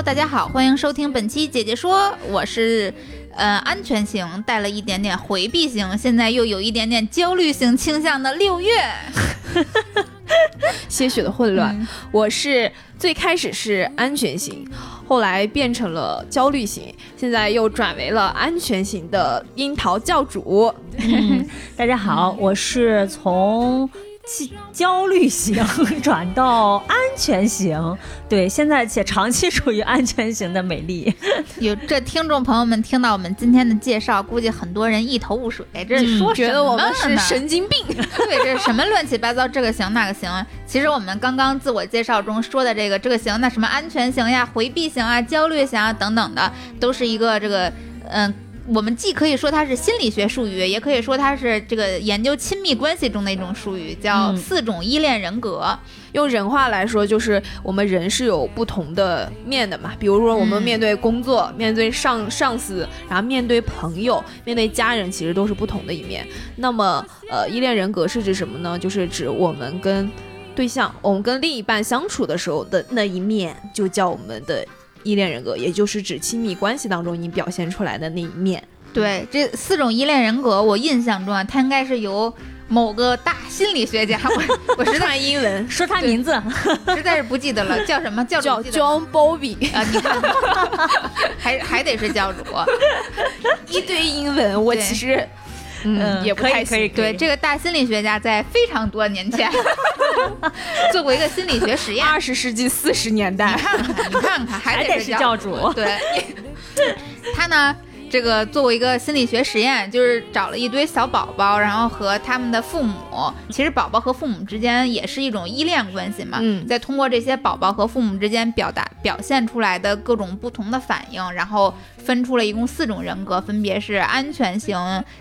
Hello，大家好，欢迎收听本期姐姐说，我是呃安全型带了一点点回避型，现在又有一点点焦虑型倾向的六月。些许的混乱。嗯我是最开始是安全型，后来变成了焦虑型，现在又转为了安全型的樱桃教主。嗯，大家好，我是从焦焦虑型 转到安全型，对，现在且长期处于安全型的美丽。有这听众朋友们听到我们今天的介绍，估计很多人一头雾水，这是说什么呢、觉得我们是神经病。对，这是什么乱七八糟？这个型那个型。其实我们刚刚自我介绍中说的这个这个型，那什么安全型呀、回避型啊、焦虑型啊等等的，都是一个这个嗯。我们既可以说它是心理学术语，也可以说它是这个研究亲密关系中的一种术语，叫嗯四种依恋人格。用人话来说，就是我们人是有不同的面的嘛。比如说，我们嗯面对工作、面对上上司，然后面对朋友、面对家人，其实都是不同的一面。那么，呃，依恋人格是指什么呢？就是指我们跟对象，我们跟另一半相处的时候的那一面，就叫我们的依恋人格，也就是指亲密关系当中你表现出来的那一面。对，这四种依恋人格，我印象中啊，它应该是由某个大心理学家，我 我实在英文说他名字，实在是不记得了，叫什么教主叫记得吗 John Bowlby，啊，你看，还还得是教主。一堆英文，我其实嗯嗯也不太可以可以行对，这个大心理学家在非常多年前 做过一个心理学实验。二十世纪四十年代你代。看看，你看看，还还得是得教教主。对，他呢，这个做过一个心理学实验，就是找了一堆小宝宝，然后和他们的父母，其实宝宝和父母之间也是一种依恋关系嘛。嗯再通过这些宝宝和父母之间表达表现出来的各种不同的反应，然后分出了一共四种人格，分别是安全型、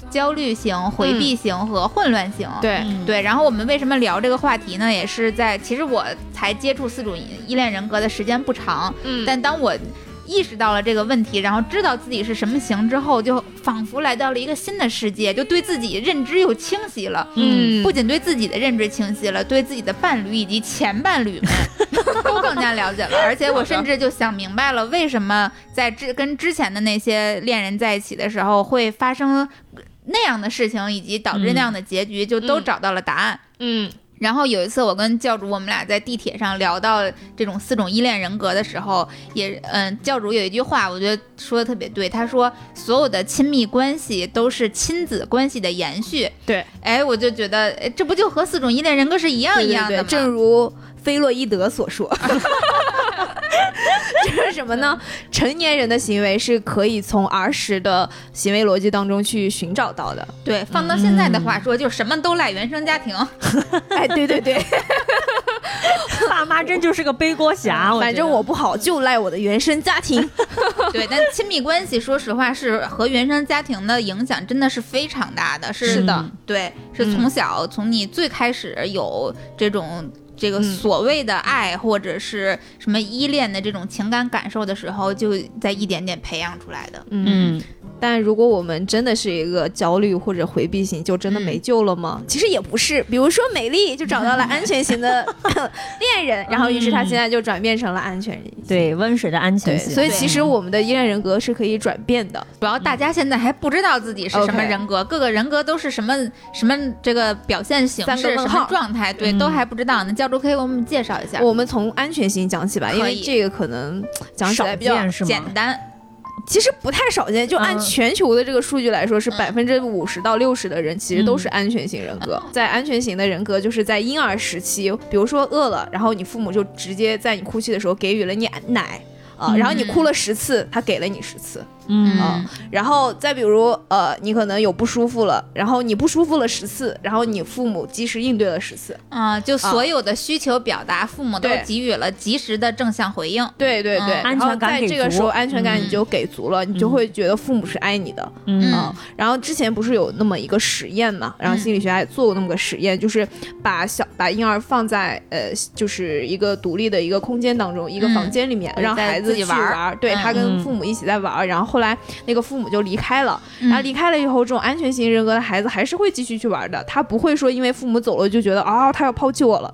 焦虑型、回避型和混乱型。对，嗯对，然后我们为什么聊这个话题呢？也是在其实我才接触四种依恋人格的时间不长，嗯但当我意识到了这个问题，然后知道自己是什么型之后，就仿佛来到了一个新的世界，就对自己认知又清晰了。嗯不仅对自己的认知清晰了，对自己的伴侣以及前伴侣们 都更加了解了。而且我甚至就想明白了，为什么在之跟之前的那些恋人在一起的时候会发生那样的事情，以及导致那样的结局，就都嗯找到了答案。嗯然后有一次，我跟教主我们俩在地铁上聊到这种四种依恋人格的时候，也嗯，教主有一句话，我觉得说的特别对。他说，所有的亲密关系都是亲子关系的延续。对，哎，我就觉得，哎，这不就和四种依恋人格是一样一样的吗？正如菲洛伊德所说，这是什么呢？成年人的行为是可以从儿时的行为逻辑当中去寻找到的。对，放到现在的话说，就什么都赖原生家庭。哎，对对对，爸妈真就是个背锅侠，反正我不好就赖我的原生家庭。对，但亲密关系，说实话是和原生家庭的影响真的是非常大的。是是的嗯对，是嗯从小、从你最开始有这种这个嗯所谓的爱、或者是什么依恋的这种情感感受的时候，就在一点点培养出来的。嗯，但如果我们真的是一个焦虑或者回避型，就真的没救了吗？其实也不是，比如说美丽就找到了安全型的 恋人，然后于是她现在就转变成了安全人。对温水的安，全型，所以其实我们的依恋人格是可以转变的。主要大家现在还不知道自己是什么人格各个人格都是什么什么这个表现形三式、什么状态，对，嗯都还不知道呢。教主可以给我们介绍一下，我们从安全性讲起吧，因为这个可能讲起少来比较，见是吗？简单。其实不太少见。就按嗯全球的这个数据来说，是嗯百分之五十到六十的人其实都是安全型人格。在安全型的人格，就是在婴儿时期，比如说饿了，然后你父母就直接在你哭泣的时候给予了你奶。啊、嗯然后你哭了十次，他给了你十次，嗯啊然后再比如，呃，你可能有不舒服了，然后你不舒服了十次，然后你父母及时应对了十次。啊，就所有的需求表达，父母都给予了及时的正向回应。对对对，安全感这个时候安全感你就给足了，你就会觉得父母是爱你的。嗯。啊、然后之前不是有那么一个实验嘛，然后心理学家也做过那么个实验，就是把小把婴儿放在呃就是一个独立的一个空间当中，一个嗯。房间里面，让孩子去自己玩对嗯。他跟嗯父母一起在玩儿，然后后来那个父母就离开了，嗯。然后离开了以后，这种安全型人格的孩子还是会继续去玩的，他不会说因为父母走了就觉得啊、他要抛弃我了，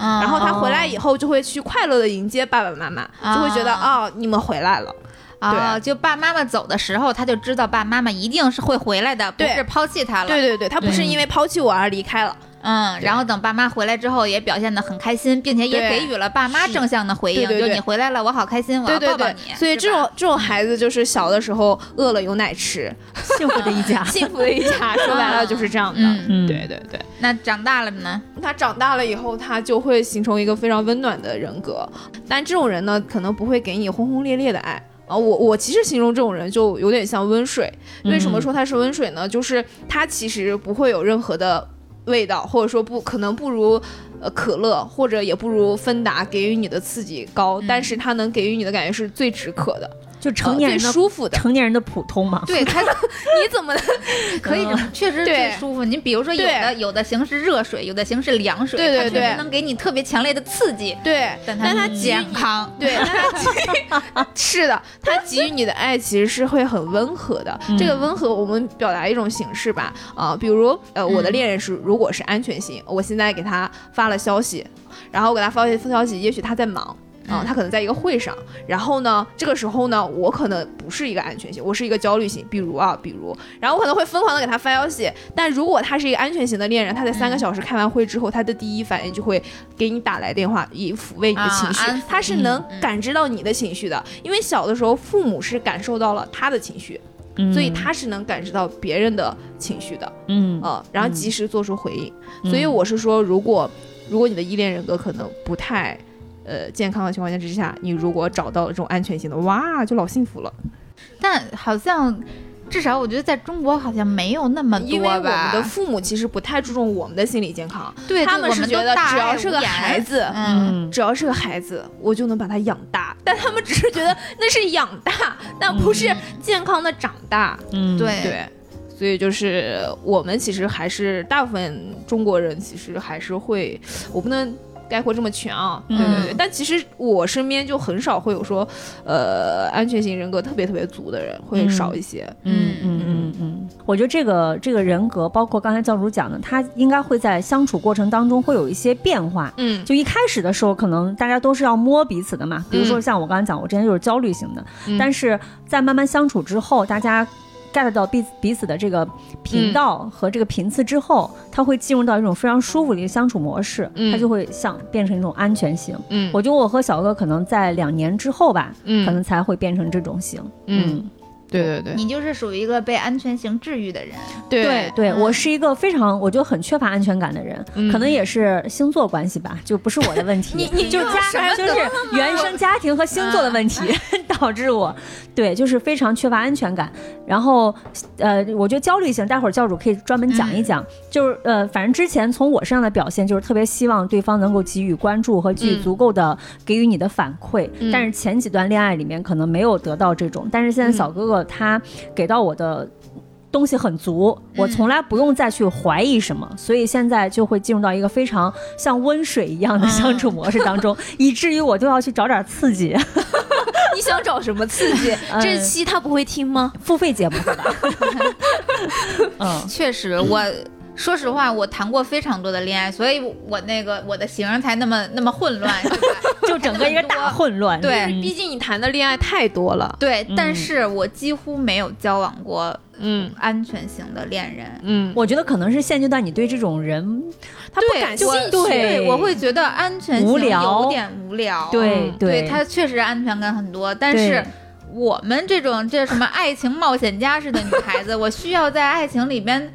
嗯，然后他回来以后就会去快乐的迎接爸爸妈妈，就会觉得哦、你们回来了。啊，对。就爸妈妈走的时候，他就知道爸妈妈一定是会回来的，不是抛弃他了。对对对，他不是因为抛弃我而离开了。嗯，然后等爸妈回来之后，也表现得很开心，并且也给予了爸妈正向的回应，对对对就你回来了，我好开心，我对对对要抱抱你。，所以这种这种孩子就是小的时候饿了有奶吃，幸福的一家。幸福的一家。说白了就是这样的。嗯嗯对对对，那长大了呢？他长大了以后，他就会形成一个非常温暖的人格。但这种人呢，可能不会给你轰轰烈烈的爱。啊，我我其实形容这种人就有点像温水。为什么说他是温水呢？就是他其实不会有任何的味道，或者说不可能不如呃可乐，或者也不如芬达给予你的刺激高，但是它能给予你的感觉是最止渴的，就成年人最的舒服的。成年人的普通嘛。对他 你怎么 可以这么，确实对最舒服。你比如说，有的有的型是热水，有的型是凉水，对对对它确实能给你特别强烈的刺激，对？但它健康。对，但他给予 是的，他给予你的爱其实是会很温和的。嗯这个温和，我们表达一种形式吧，啊、比如呃，我的嗯恋人是如果是安全型，我现在给他发了消息，然后我给他发发消息，也许他在忙。啊、嗯他可能在一个会上，然后呢，这个时候呢，我可能不是一个安全型，我是一个焦虑型。比如啊，比如，然后我可能会疯狂的给他发消息，但如果他是一个安全型的恋人，他在三个嗯小时开完会之后，他的第一反应就会给你打来电话，以抚慰你的啊情绪，他是能嗯感知到你的情绪的，因为小的时候父母是感受到了他的情绪，嗯所以他是能感知到别人的情绪的，嗯呃，然后及时做出回应。嗯所以我是说，如果如果你的依恋人格可能不太。呃，健康的情况下之下，你如果找到了这种安全性的，哇，就老幸福了。但好像至少我觉得在中国好像没有那么多因为我。们的父母其实不太注重我们的心理健康，对，他们们是觉得只要是个孩子嗯，嗯只要是个孩子，我就能把他养大。但他们只是觉得 那是养大，但不是健康的长大。嗯对对，所以就是我们其实还是大部分中国人其实还是会，我不能。概括这么全啊，对对对，嗯但其实我身边就很少会有说，呃，安全型人格特别特别足的人，会嗯少一些。嗯嗯嗯嗯，我觉得这个这个人格，包括刚才教主讲的，他应该会在相处过程当中会有一些变化。嗯。就一开始的时候，可能大家都是要摸彼此的嘛，比如说嗯。像我刚才讲，我之前就是焦虑型的，嗯。但是在慢慢相处之后，大家 get 到彼彼此的这个频道和这个频次之后，他会进入到一种非常舒服的一个相处模式，嗯他就会像变成一种安全型。嗯我觉得我和小哥可能在两年之后吧，嗯可能才会变成这种型。嗯，对对对你就是属于一个被安全型治愈的人。对。对，嗯。我是一个非常我觉得很缺乏安全感的人，嗯。可能也是星座关系吧，就不是我的问题，你你就家就是原生家庭和星座的问题 导致我，对，就是非常缺乏安全感。然后呃，我觉得焦虑型，待会儿教主可以专门讲一讲，就是呃，反正之前从我身上的表现就是特别希望对方能够给予关注和给予嗯。足够的给予你的反馈，嗯。但是前几段恋爱里面可能没有得到这种，但是现在小哥哥他给到我的。东西很足，我从来不用再去怀疑什么，所以现在就会进入到一个非常像温水一样的相处模式当中，以至于我都要去找点刺激。你想找什么刺激？嗯这期他不会听吗？付费节目是吧？嗯确实，我说实话，我谈过非常多的恋爱，所以我那个我的型儿才那么那么混乱，是吧？就整个一个大混乱。对嗯毕竟你谈的恋爱太多了。对，嗯但是我几乎没有交往过嗯安全型的恋人。嗯，我觉得可能是现阶段你对这种人，他不感兴趣。对我会觉得安全性无聊有点无聊。对嗯对他确实安全感很多，但是我们这种这什么爱情冒险家似的女孩子，我需要在爱情里边，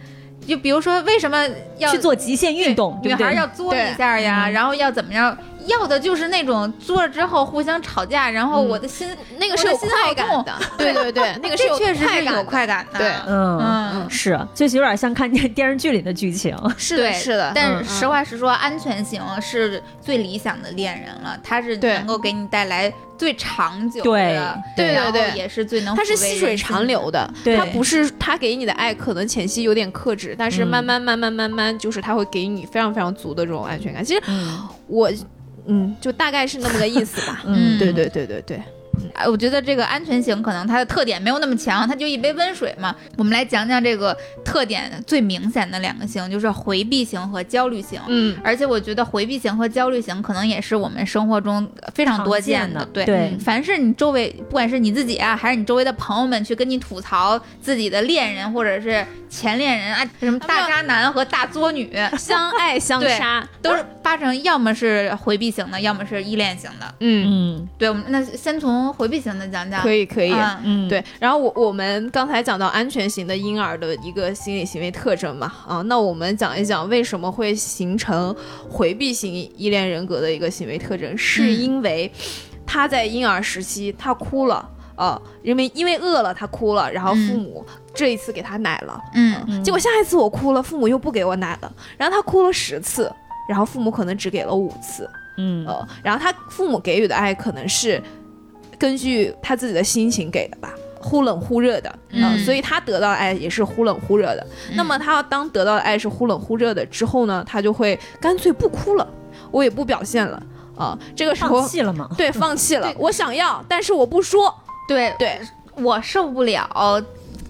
就比如说为什么要去做极限运动？女孩要作一下呀，嗯然后要怎么样要的就是那种做了之后互相吵架，然后嗯。我的心、那个是有快感的，对对对，那个是有确实是有快感的。快感的。对。嗯，嗯，是，就是有点像看电电视剧里的剧情。是的，是的，嗯但是实话实说，安全型是最理想的恋人了，他是能够给你带来最长久的，对然后对。对也是最能它是细水长流的，对。它不是他给你的爱可能前期有点克制，但是嗯慢慢慢慢慢慢，就是他会给你非常非常足的这种安全感。其实嗯。我，嗯，就大概是那么个意思吧。嗯对对对对对，哎，我觉得这个安全型可能它的特点没有那么强，它就一杯温水嘛。我们来讲讲这个特点最明显的两个型，就是回避型和焦虑型。嗯，而且我觉得回避型和焦虑型可能也是我们生活中非常多见的对，对凡是你周围，不管是你自己啊，还是你周围的朋友们去跟你吐槽自己的恋人或者是前恋人啊，什么大渣男和大作女，相爱相杀。都是八成要么是回避型的，要么是依恋型的。嗯，嗯对，我们那先从回避型的讲讲。可以可以。嗯嗯，对，然后我我们刚才讲到安全型的婴儿的一个心理行为特征嘛，啊，那我们讲一讲为什么会形成回避型依恋人格的一个行为特征，是嗯。因为他在婴儿时期他哭了，啊，因为因为饿了他哭了，然后父嗯。母这一次给他奶了，嗯嗯。结果下一次我哭了，父母又不给我奶了，然后他哭了十次，然后父母可能只给了五次，嗯。呃，然后他父母给予的爱可能是根据他自己的心情给的吧，忽冷忽热的，呃嗯所以他得到爱也是忽冷忽热的。那么他当得到的爱是忽冷忽热的之后呢，他就会干脆不哭了，我也不表现了啊、这个时候放弃了吗？对放弃了对，我想要，但是我不说，对对，我受不了。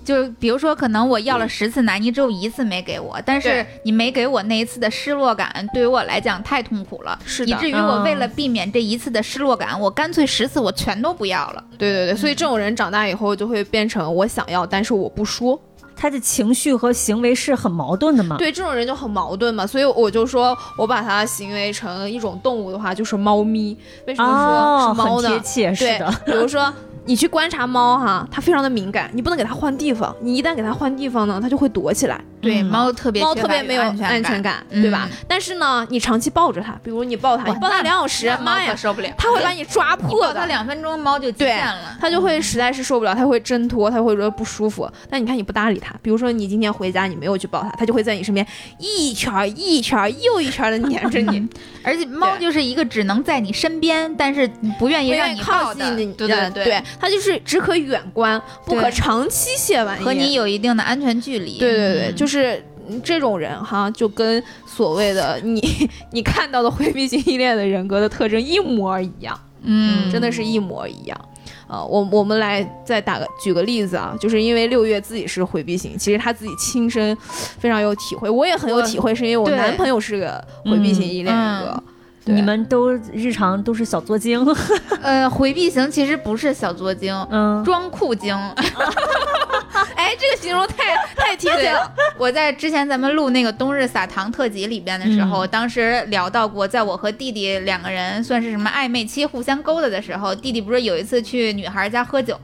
就比如说，可能我要了十次奶，你只有一次没给我，但是你没给我那一次的失落感，对于我来讲太痛苦了，是的以至于我嗯为了避免这一次的失落感，我干脆十次我全都不要了。对对对，所以这种人长大以后就会变成我想要，但是我不说。他的情绪和行为是很矛盾的嘛？对这种人就很矛盾嘛，所以我就说我把它行为成一种动物的话，就是猫咪。为什么哦，说是猫呢？很贴切，是对的，，比如说你去观察猫哈，它非常的敏感，你不能给它换地方，你一旦给它换地方呢，它就会躲起来。对，嗯猫特别猫特别没有安全全感，嗯对吧？但是呢，你长期抱着它，比如你抱它，你抱它两小时，猫妈呀，受不了，它会把你抓破的。抱它两分钟，猫就极对限了。它就会实在是受不了，它会挣脱，它会觉得不舒服。但你看你不搭理它，比如说你今天回家你没有去抱它，它就会在你身边一圈儿一圈儿又一圈的粘着你，而且猫就是一个只能在你身边，但是不愿意让你靠近的对对对，它就是只可远观，不可长期亵玩焉。和你有一定的安全距离。对对对，嗯就是嗯这种人哈，就跟所谓的你 你看到的回避型依恋的人格的特征一模一样，嗯，真的是一模一样。呃，我我们来再打个举个例子啊，就是因为六月自己是回避型，其实他自己亲身非常有体会，我也很有体会，是因为我男朋友是个回避型依恋人格。对你们都日常都是小作精，呃，回避型其实不是小作精，嗯，装酷精。哎，这个形容太 太贴切了。我在之前咱们录那个冬日撒糖特辑里边的时候，当时聊到过，在我和弟弟两个人算是什么暧昧期、互相勾搭的时候，弟弟不是有一次去女孩家喝酒，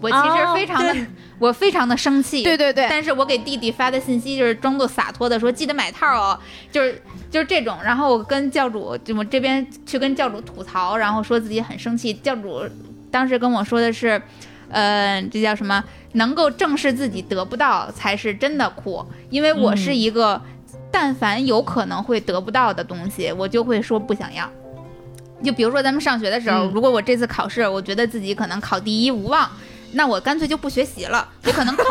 我其实哦非常的，对我非常的生气。对对对，但是我给弟弟发的信息就是装作洒脱的说记得买套哦，就是就是这种。然后我跟教主，就我这边去跟教主吐槽，然后说自己很生气。教主当时跟我说的是，呃，这叫什么？能够正视自己得不到才是真的酷，因为我是一个，但凡有可能会得不到的东西，我就会说不想要。就比如说咱们上学的时候，嗯如果我这次考试，我觉得自己可能考第一无望，那我干脆就不学习了。我可能考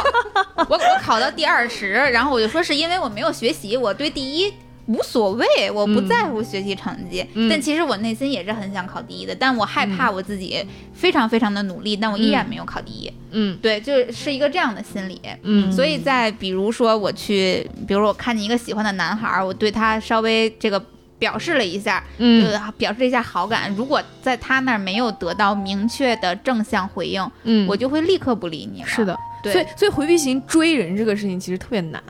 我我考到第二十，然后我就说是因为我没有学习，我对第一无所谓，我不嗯在乎学习成绩。嗯但其实我内心也是很想考第一的，但我害怕我自己非常非常的努力，但我依然没有考第一。嗯对，就是一个这样的心理。嗯所以在比如说我去，比如说我看见一个喜欢的男孩儿，我对他稍微这个表示了一下，嗯呃，表示了一下好感。如果在他那儿没有得到明确的正向回应，嗯我就会立刻不理你了。是的，对，所以所以回避型追人这个事情其实特别难。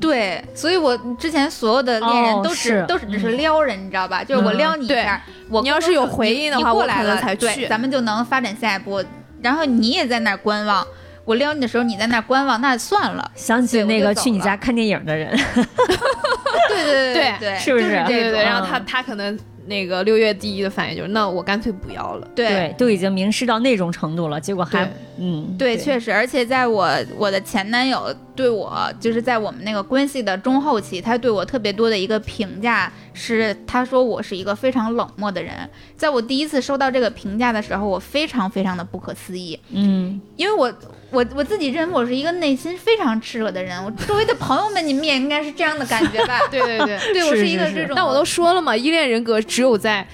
对，所以我之前所有的恋人哦都只、是都是只是撩人，你知道吧？就是我嗯。撩你一下，我你要是有回应的话你过来了我可能才去。对，咱们就能发展下一步。然后你也在那儿观望，我撩你的时候你在那儿观望，那算了。想起那个去你家看电影的人，对对对对，是不是是？这对对对，然后他他可能那个六月第一的反应就是，那我干脆不要了。对，都已经明示到那种程度了，结果还嗯，对，确实，而且在我我的前男友对我，就是在我们那个关系的中后期，他对我特别多的一个评价是，他说我是一个非常冷漠的人。在我第一次收到这个评价的时候，我非常非常的不可思议，嗯，因为我我我自己认为我是一个内心非常炽热的人，我周围的朋友们，你们也应该是这样的感觉吧？对 对对，对我是一个这种，那我都说了嘛，依恋人格只有在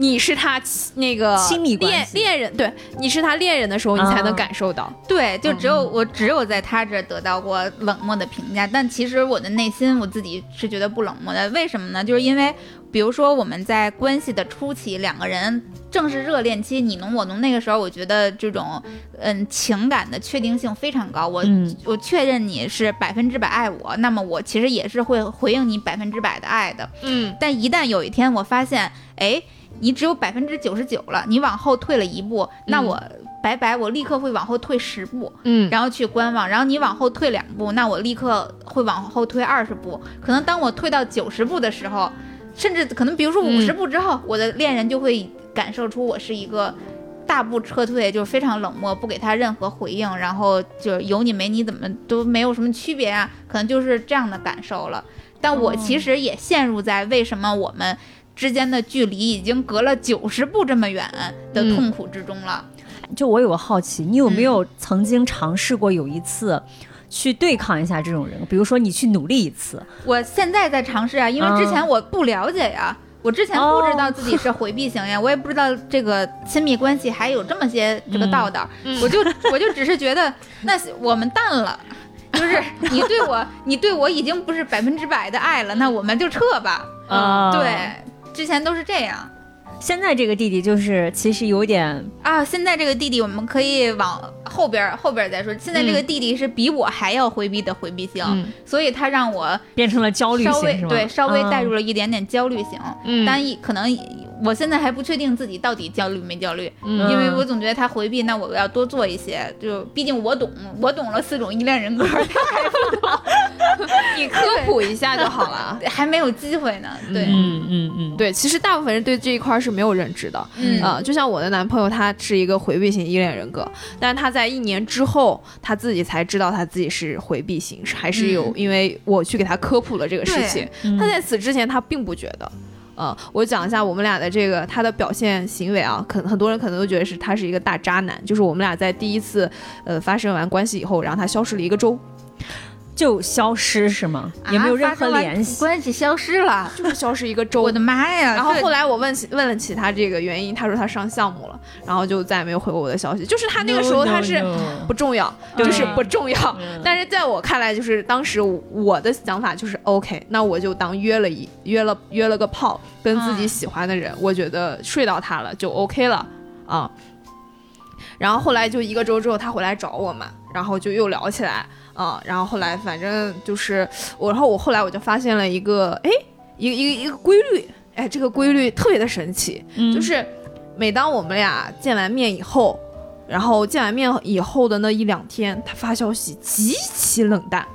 你是他那个亲密关恋人，对，你是他恋人的时候，你才能啊感受到。对，就只有、嗯我只有在他这儿得到过冷漠的评价，但其实我的内心我自己是觉得不冷漠的。为什么呢？就是因为，比如说我们在关系的初期，两个人正是热恋期，你侬我侬，那个时候我觉得这种嗯情感的确定性非常高。我、嗯我确认你是百分之百爱我，那么我其实也是会回应你百分之百的爱的。嗯但一旦有一天我发现，哎，你只有百分之九十九了，你往后退了一步，那嗯我拜拜，我立刻会往后退十步。嗯，然后去观望，然后你往后退两步，那我立刻会往后退二十步。可能当我退到九十步的时候，甚至可能比如说五嗯十步之后，我的恋人就会感受出我是一个大步撤退，就是非常冷漠，不给他任何回应，然后就有你没你怎么都没有什么区别啊，可能就是这样的感受了。但我其实也陷入在为什么我们之间的距离已经隔了九十步这么远的嗯痛苦之中了。就我有个好奇，你有没有曾经尝试过有一次去对抗一下这种人？比如说你去努力一次，我现在在尝试啊，因为之前我不了解呀，我之前不知道自己是回避型呀，我也不知道这个亲密关系还有这么些这个道道，嗯我就 我就只是觉得那我们淡了。就是你对我，你对我已经不是百分之百的爱了，那我们就撤吧。啊对，之前都是这样现在这个弟弟就是其实有点啊。现在这个弟弟，我们可以往后边后边再说。现在这个弟弟是比我还要回避的回避型，嗯所以他让我变成了焦虑型，对稍微带入了。一点点焦虑型。嗯但一可能我现在还不确定自己到底焦虑没焦虑，嗯因为我总觉得他回避，那我要多做一些。就毕竟我懂，我懂了四种依恋人格，你科普一下就好了。还没有机会呢。对，嗯嗯嗯，对，其实大部分人对这一块儿是没有认知的。嗯啊、就像我的男朋友，他是一个回避型依恋人格，但是他在一年之后，他自己才知道他自己是回避型，是还是有、嗯因为我去给他科普了这个事情。嗯他在此之前他并不觉得。呃，我讲一下我们俩的这个他的表现行为啊，可能很多人可能都觉得是他是一个大渣男，就是我们俩在第一次呃发生完关系以后，然后他消失了一个周，就消失是吗？也没有任何联系。关系消失了。就是消失一个周。我的妈呀！然后后来我问起问了其他这个原因，他说他上项目了，然后就再也没有回过我的消息。就是他那个时候他是不重要，对就是不重要。嗯但是在我看来，就是当时我的想法就是 OK，那我就当约了一约了约了个炮，跟自己嗯喜欢的人，我觉得睡到他了就 OK 了啊。然后后来就一个周之后，他回来找我嘛，然后就又聊起来啊。然后后来反正就是我，然后我后来我就发现了一个哎一个一个一个规律，哎，这个规律特别的神奇，嗯就是每当我们俩见完面以后，然后见完面以后的那一两天，他发消息极其冷淡，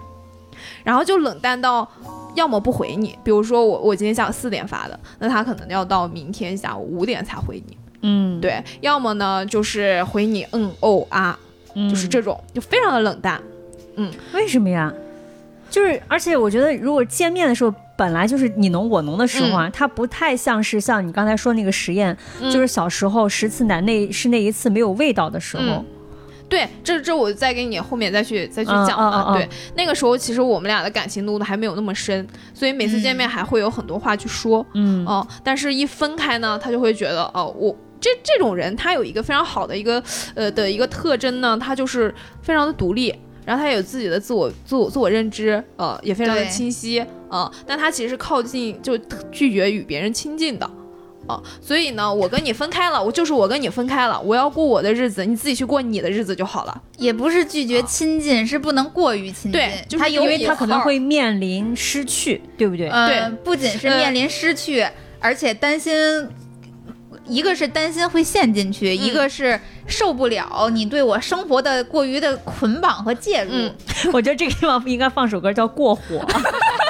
然后就冷淡到要么不回你，比如说我我今天下午四点发的，那他可能要到明天下午五点才回你，嗯，对，要么呢就是回你嗯哦啊，嗯就是这种就非常的冷淡，为什么呀？就是，而且我觉得，如果见面的时候本来就是你侬我侬的时候啊，它不太像是像你刚才说那个实验，嗯就是小时候十次难那是那一次没有味道的时候。嗯对，这这我再给你后面再去再去嗯讲嘛。嗯嗯嗯对，那个时候其实我们俩的感情浓度还没有那么深，所以每次见面还会有很多话去说。嗯哦，但是一分开呢，他就会觉得哦，我这这种人他有一个非常好的一个呃的一个特征呢，他就是非常的独立。然后他有自己的自我、自我、自我认知，呃，也非常的清晰，呃，但他其实是靠近，就拒绝与别人亲近的，啊、所以呢，我跟你分开了，我就是我跟你分开了，我要过我的日子，你自己去过你的日子就好了。也不是拒绝亲近，是不能过于亲近。对就是他因为他可能会面临失去，对不对？呃，对不仅是呃面临失去，而且担心，一个是担心会陷进去，嗯一个是受不了你对我生活的过于的捆绑和介入。嗯 我觉得这个地方应该放首歌叫《过火》。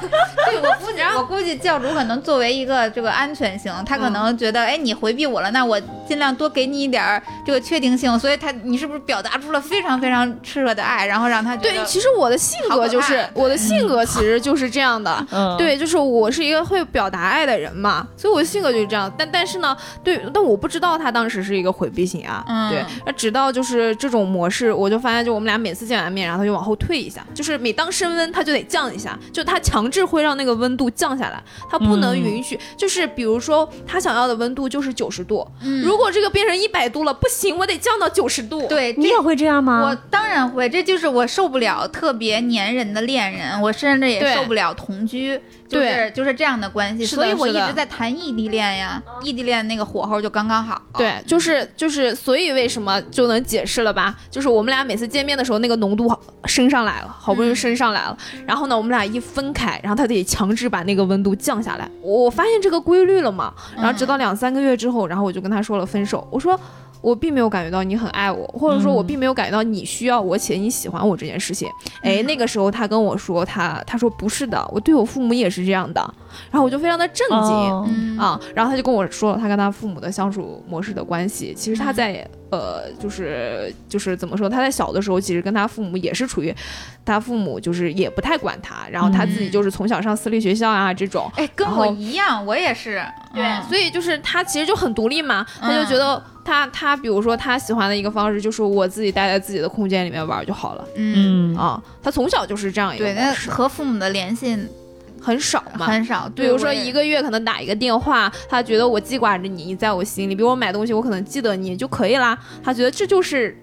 对，我估，然后我估计教主可能作为一个这个安全性，他可能觉得，哎，你回避我了，那我尽量多给你一点儿这个确定性，所以他你是不是表达出了非常非常炽热的爱，然后让他觉对，其实我的性格就是我的性格其实就是这样的。嗯，对，就是我是一个会表达爱的人嘛，所以我的性格就是这样。但但是呢，对，但我不知道他当时是一个回避型啊。嗯对，那直到就是这种模式，我就发现，就我们俩每次见完面，然后他就往后退一下，就是每当升温，他就得降一下，就他强制会让那个温度降下来，它不能嗯允许，就是比如说他想要的温度就是九十度，嗯如果这个变成一百度了，不行，我得降到九十度。对你也会这样我吗？当然会，这就是我受不了特别粘人的恋人，我甚至也受不了同居，就是就是这样的关系，所以我一直在谈异地恋呀，异地恋那个火候就刚刚好。对，就是就是，所以为什么就能解释了吧？就是我们俩每次见面的时候，那个浓度升上来了，好不容易升上来了。然后呢，我们俩一分开，然后他得强制把那个温度降下来。我发现这个规律了嘛。然后直到两三个月之后，然后我就跟他说了分手。我说。我并没有感觉到你很爱我，或者说我嗯并没有感觉到你需要我且你喜欢我这件事情。哎，那个时候他跟我说，他他说不是的，我对我父母也是这样的。然后我就非常的震惊。啊，然后他就跟我说了他跟他父母的相处模式的关系。其实他在、呃，就是就是怎么说，他在小的时候其实跟他父母也是处于，他父母就是也不太管他，然后他自己嗯就是从小上私立学校啊这种。哎，跟我一样，我也是。嗯所以就是他其实就很独立嘛，他就嗯觉得他他比如说他喜欢的一个方式就是我自己待在自己的空间里面玩就好了嗯，嗯啊，他从小就是这样一个对，那和父母的联系很少嘛，很少。比如说一个，个月可能打一个电话，他觉得我记挂着你，你在我心里。比如我买东西，我可能记得你就可以啦。他觉得这就是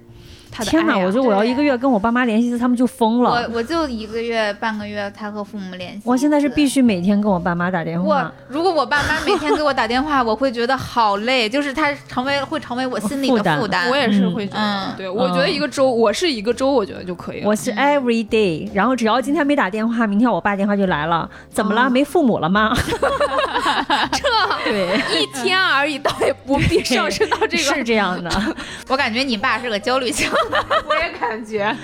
他的天哪！我觉得我要一个月跟我爸妈联系一次，他们就疯了。我我就一个月半个月他和父母联系。我现在是必须每天跟我爸妈打电话我话。如果我爸妈每天给我打电话，我会觉得好累，就是他成为会成为我心里的负担负担。我也是会觉得，嗯对我觉得一个周，我是一个周，我觉得就可以了。我是 every day，然后只要今天没打电话，明天我爸电话就来了。怎么了？哦没父母了吗？这对，一天而已，倒也不必上升到这个。是这样的。我感觉你爸是个焦虑型。我也感觉，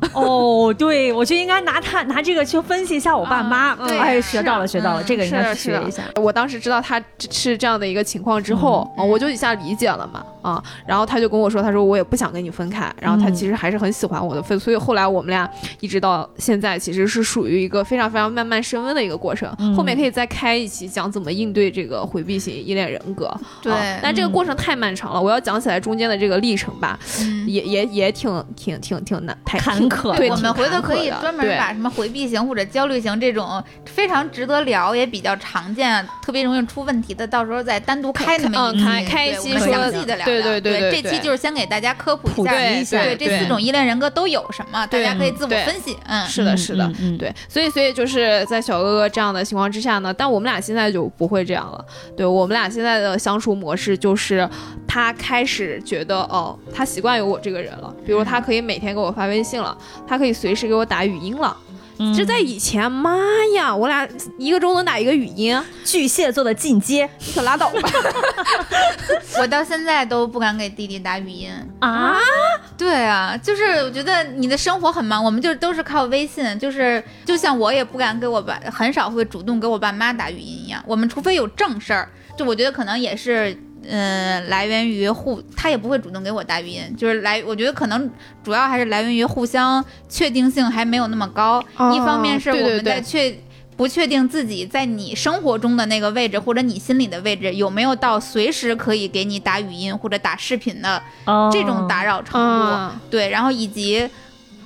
哦，对，我就应该拿他拿这个去分析一下我爸妈。哎，学到了，学到了，嗯这个应该学一下。我当时知道他是这样的一个情况之后，我就一下理解了嘛，啊，然后他就跟我说，他说我也不想跟你分开，然后他嗯其实还是很喜欢我的，所以所以后来我们俩一直到现在，其实是属于一个非常非常慢慢升温的一个过程。嗯后面可以再开一期讲怎么应对这个回避型依恋人格，对啊但这个过程太漫长了，我要讲起来中间的这个历程吧，嗯，也也也挺挺挺挺难，太坎挺坷对，我们回头可以专门把什么回避型或者焦虑型这种非常值得聊，也比较常见、特别容易出问题的，到时候再单独开那么嗯一期，开开一期对我们说详细的聊聊。对对对对对这期就是先给大家科普一下，一下对对这四种依恋人格都有什么，大家可以自我分析。嗯，是的，是的，对，所以所以就是在小哥哥这样的情况之下呢，但我们俩现在就不会这样了。对我们俩现在的相处模式就是，他开始觉得哦，他习惯有我这个人了，比如他可以每天给我发微信了，他可以随时给我打语音了。嗯这在以前，妈呀，我俩一个钟能打一个语音，巨蟹座的进阶你可拉倒吧！我到现在都不敢给弟弟打语音。啊！对啊，就是我觉得你的生活很忙，我们就都是靠微信，就是就像我也不敢给我爸，很少会主动给我爸妈打语音一样。我们除非有正事儿，就我觉得可能也是。嗯，来源于互，他也不会主动给我打语音，就是来，我觉得可能主要还是来源于互相确定性还没有那么高。哦一方面是我们在确不确定自己在你生活中的那个位置，或者你心里的位置有没有到随时可以给你打语音或者打视频的哦这种打扰程度。嗯，对，然后以及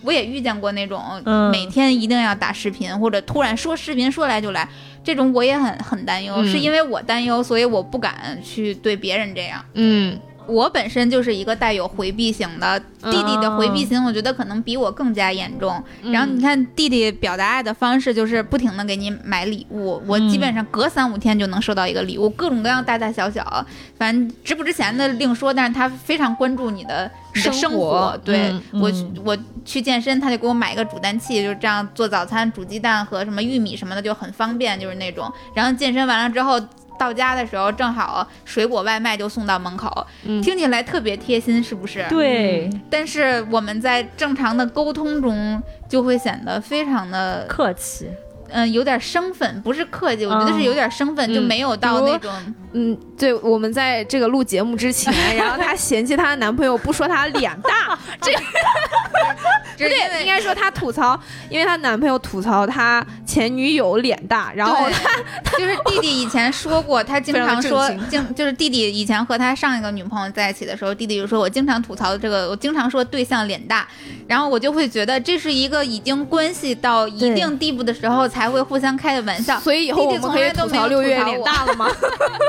我也遇见过那种嗯每天一定要打视频，或者突然说视频说来就来，这种我也很很担忧，嗯是因为我担忧，所以我不敢去对别人这样。嗯，我本身就是一个带有回避型的，弟弟的回避型，我觉得可能比我更加严重。然后你看弟弟表达爱的方式就是不停的给你买礼物，我基本上隔三五天就能收到一个礼物，各种各样大大小小，反正值不值钱的另说，但是他非常关注你的生生活对、嗯我嗯我去健身，他就给我买一个煮蛋器，就是这样做早餐，煮鸡蛋和什么玉米什么的就很方便，就是那种。然后健身完了之后。到家的时候正好水果外卖就送到门口，嗯听起来特别贴心，是不是？对，但是我们在正常的沟通中就会显得非常的客气。嗯、有点生分，不是客气，我觉得是有点生分，嗯就没有到那种。嗯，对，我们在这个录节目之前，然后她嫌弃她的男朋友不说她脸大，这个 不不对，应该说她吐槽，因为她男朋友吐槽她前女友脸大，然后她，就是弟弟以前说过，他经常常说经就是弟弟以前和他上一个女朋友在一起的时候，弟弟就说我经常吐槽这个，我经常说对象脸大，然后我就会觉得这是一个已经关系到一定地步的时候才会互相开的玩笑。所以以后我们可以吐槽六月脸大了吗？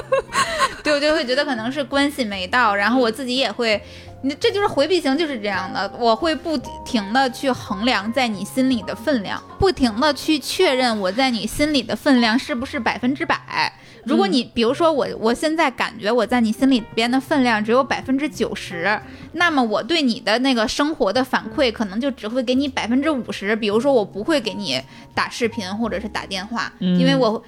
对，我就会觉得可能是关系没到，然后我自己也会，你这就是回避型，就是这样的，我会不停的去衡量在你心里的分量，不停的去确认我在你心里的分量是不是百分之百。如果你比如说我，我现在感觉我在你心里边的分量只有百分之九十，那么我对你的那个生活的反馈可能就只会给你百分之五十。比如说我不会给你打视频或者是打电话，嗯。因为我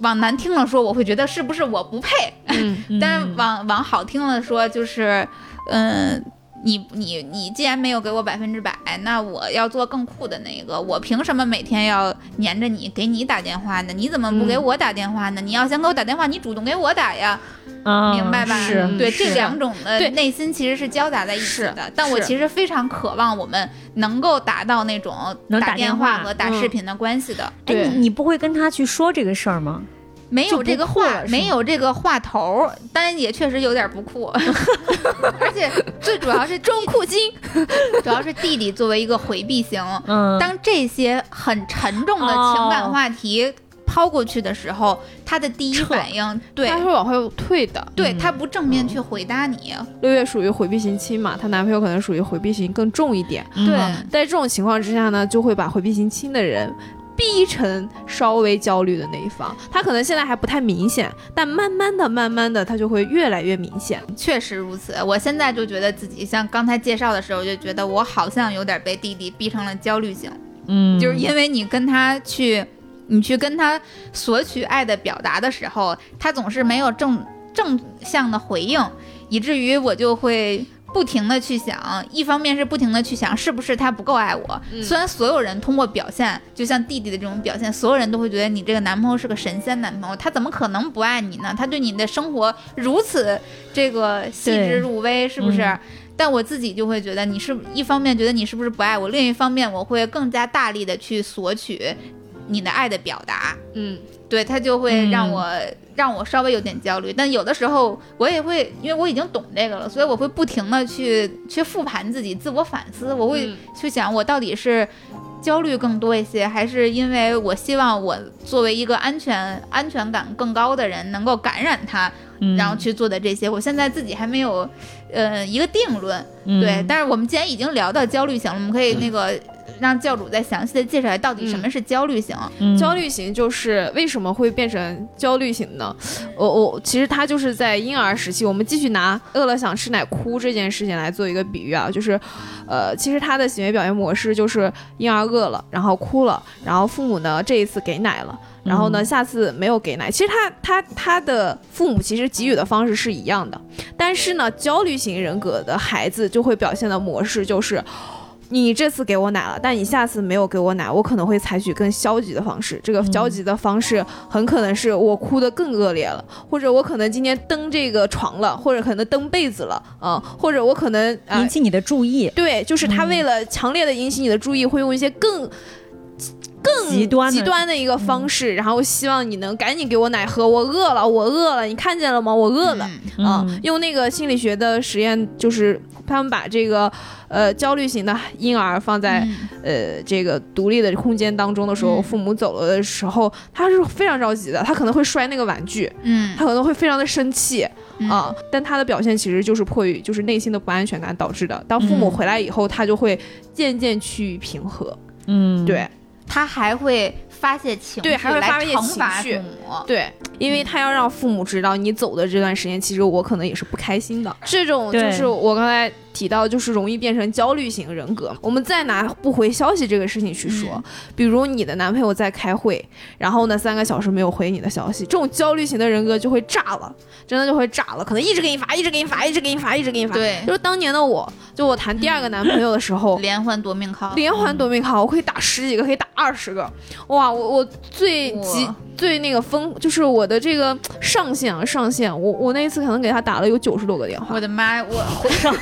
往难听了说，我会觉得是不是我不配，嗯，但是往往好听了说，就是，嗯，你你你既然没有给我百分之百，那我要做更酷的那个。我凭什么每天要黏着你，给你打电话呢？你怎么不给嗯我打电话呢？你要想给我打电话，你主动给我打呀，啊，明白吧？是，对，是这两种的内心其实是交杂在一起的。但我其实非常渴望我们能够达到那种能打打电电话和打视频的关系的。哎，对你你不会跟他去说这个事儿吗？没有这个话没有这个话头儿，当然也确实有点不酷，而且最主要是 装酷精，主要是弟弟作为一个回避型，嗯，当这些很沉重的情感话题抛过去的时候，他的第一反应，对他会往后退的。嗯对他不正面去回答你，六月属于回避型亲嘛，她男朋友可能属于回避型更重一点。嗯对。在这种情况之下呢，就会把回避型亲的人逼成稍微焦虑的那一方。他可能现在还不太明显，但慢慢的、慢慢的，他就会越来越明显。确实如此，我现在就觉得自己像刚才介绍的时候，就觉得我好像有点被弟弟逼成了焦虑型。嗯，就是因为你跟他去，你去跟他索取爱的表达的时候，他总是没有正正向的回应，以至于我就会。不停的去想，一方面是不停的去想，是不是他不够爱我？嗯虽然所有人通过表现，就像弟弟的这种表现，所有人都会觉得你这个男朋友是个神仙男朋友，他怎么可能不爱你呢？他对你的生活如此这个细致入微，是不是？嗯但我自己就会觉得，你是一方面觉得你是不是不爱我，另一方面我会更加大力的去索取你的爱的表达，嗯，对他就会让嗯我、让我稍微有点焦虑。但有的时候我也会，因为我已经懂这个了，所以我会不停的去去复盘自己，自我反思，我会嗯去想我到底是。焦虑更多一些，还是因为我希望我作为一个安全安全感更高的人，能够感染他，嗯然后去做的这些。我现在自己还没有，呃，一个定论。嗯对，但是我们既然已经聊到焦虑型了，我们可以那个让教主再详细的介绍一下到底什么是焦虑型。嗯焦虑型就是为什么会变成焦虑型呢？我我其实他就是在婴儿时期，我们继续拿饿了想吃奶哭这件事情来做一个比喻啊，就是，呃，其实他的行为表现模式就是婴儿饿了，然后哭了，然后父母呢这一次给奶了。然后呢，嗯下次没有给奶。其实他他他的父母其实给予的方式是一样的，但是呢，焦虑型人格的孩子就会表现的模式就是，你这次给我奶了，但你下次没有给我奶，我可能会采取更消极的方式。这个嗯消极的方式很可能是我哭得更恶劣了，或者我可能今天蹬这个床了，或者可能蹬被子了，啊、或者我可能啊、引起你的注意，对，就是他嗯为了强烈的引起你的注意，会用一些更。更极端极端的一个方式，然后希望你能赶紧给我奶喝，我饿了，我饿了，你看见了吗？我饿了。嗯。啊、嗯用那个心理学的实验，就是他们把这个呃焦虑型的婴儿放在、嗯。呃这个独立的空间当中的时候，嗯。父母走了的时候，他是非常着急的，他可能会摔那个玩具，嗯。他可能会非常的生气嗯。啊、但他的表现其实就是迫于就是内心的不安全感导致的。当父母嗯。回来以后，他就会渐渐趋于平和。嗯，对他还会发泄情绪，对还会发泄情绪。对，因为他要让父母知道，你走的这段时间，其实我可能也是不开心的。这种就是我刚才提到就是容易变成焦虑型人格。我们再拿不回消息这个事情去说，嗯比如你的男朋友在开会，然后呢三个小时没有回你的消息，这种焦虑型的人格就会炸了，真的就会炸了，可能一直给你发，一直给你发，一直给你发，一直给你发。对就是当年的我，就我谈第二个男朋友的时候，连环夺命 call，连环夺命 call，我可以打十几个，可以打二十个，哇！我我最极哇最那个疯，就是我的这个上限啊上限，我我那一次可能给他打了有九十多个电话我。的妈，我我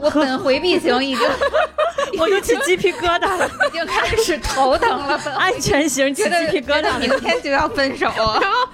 我本 回避型已经 我又起鸡皮疙瘩了，已经开始头疼了，本安全型起鸡皮疙瘩明天就要分手。然后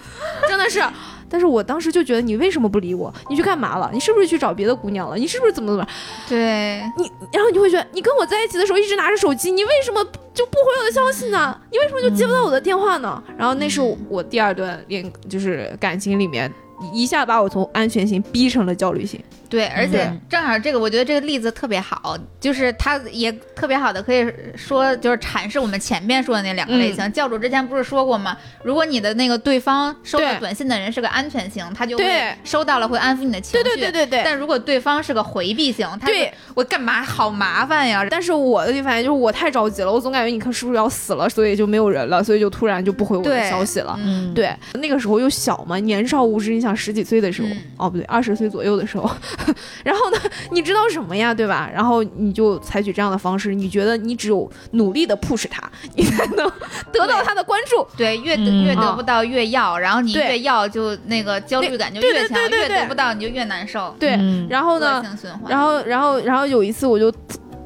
真的是。但是我当时就觉得你为什么不理我？你去干嘛了？你是不是去找别的姑娘了？你是不是怎么怎么？对，你然后你会觉得你跟我在一起的时候一直拿着手机，你为什么就不回我的消息呢？你为什么就接不到我的电话呢？然后那是我第二段恋就是感情里面一下把我从安全型逼成了焦虑型。对，而且嗯正好这个，我觉得这个例子特别好，就是它也特别好的可以说，就是阐释我们前面说的那两个类型。教主之前不是说过吗？如果你的那个对方收到短信的人是个安全型，他就会对收到了会安抚你的情绪。对对对对对。但如果对方是个回避型，他就对我干嘛好麻烦呀？但是我的地方就是我太着急了，我总感觉你看是不是要死了，所以就没有人了，所以就突然就不回我的消息了。嗯，对，那个时候又小嘛，年少无知。你想十几岁的时候，嗯哦不对，二十岁左右的时候，然后呢，你知道什么呀，对吧？然后你就采取这样的方式，你觉得你只有努力的 push 他，你才能得到他的关注。对，越得嗯越得不到越要，然后你越要就那个焦虑感就越强，对对对越得不到你就越难受。对，嗯然后呢。然后，然后，然后有一次我就。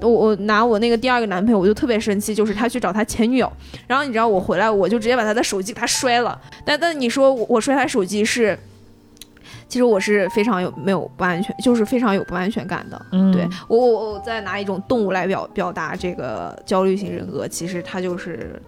我我拿我那个第二个男朋友，我就特别生气，就是他去找他前女友，然后你知道我回来，我就直接把他的手机给他摔了。但但你说我我摔他手机是，其实我是非常有没有不安全，就是非常有不安全感的。嗯对我我我再拿一种动物来表表达这个焦虑型人格，其实它就是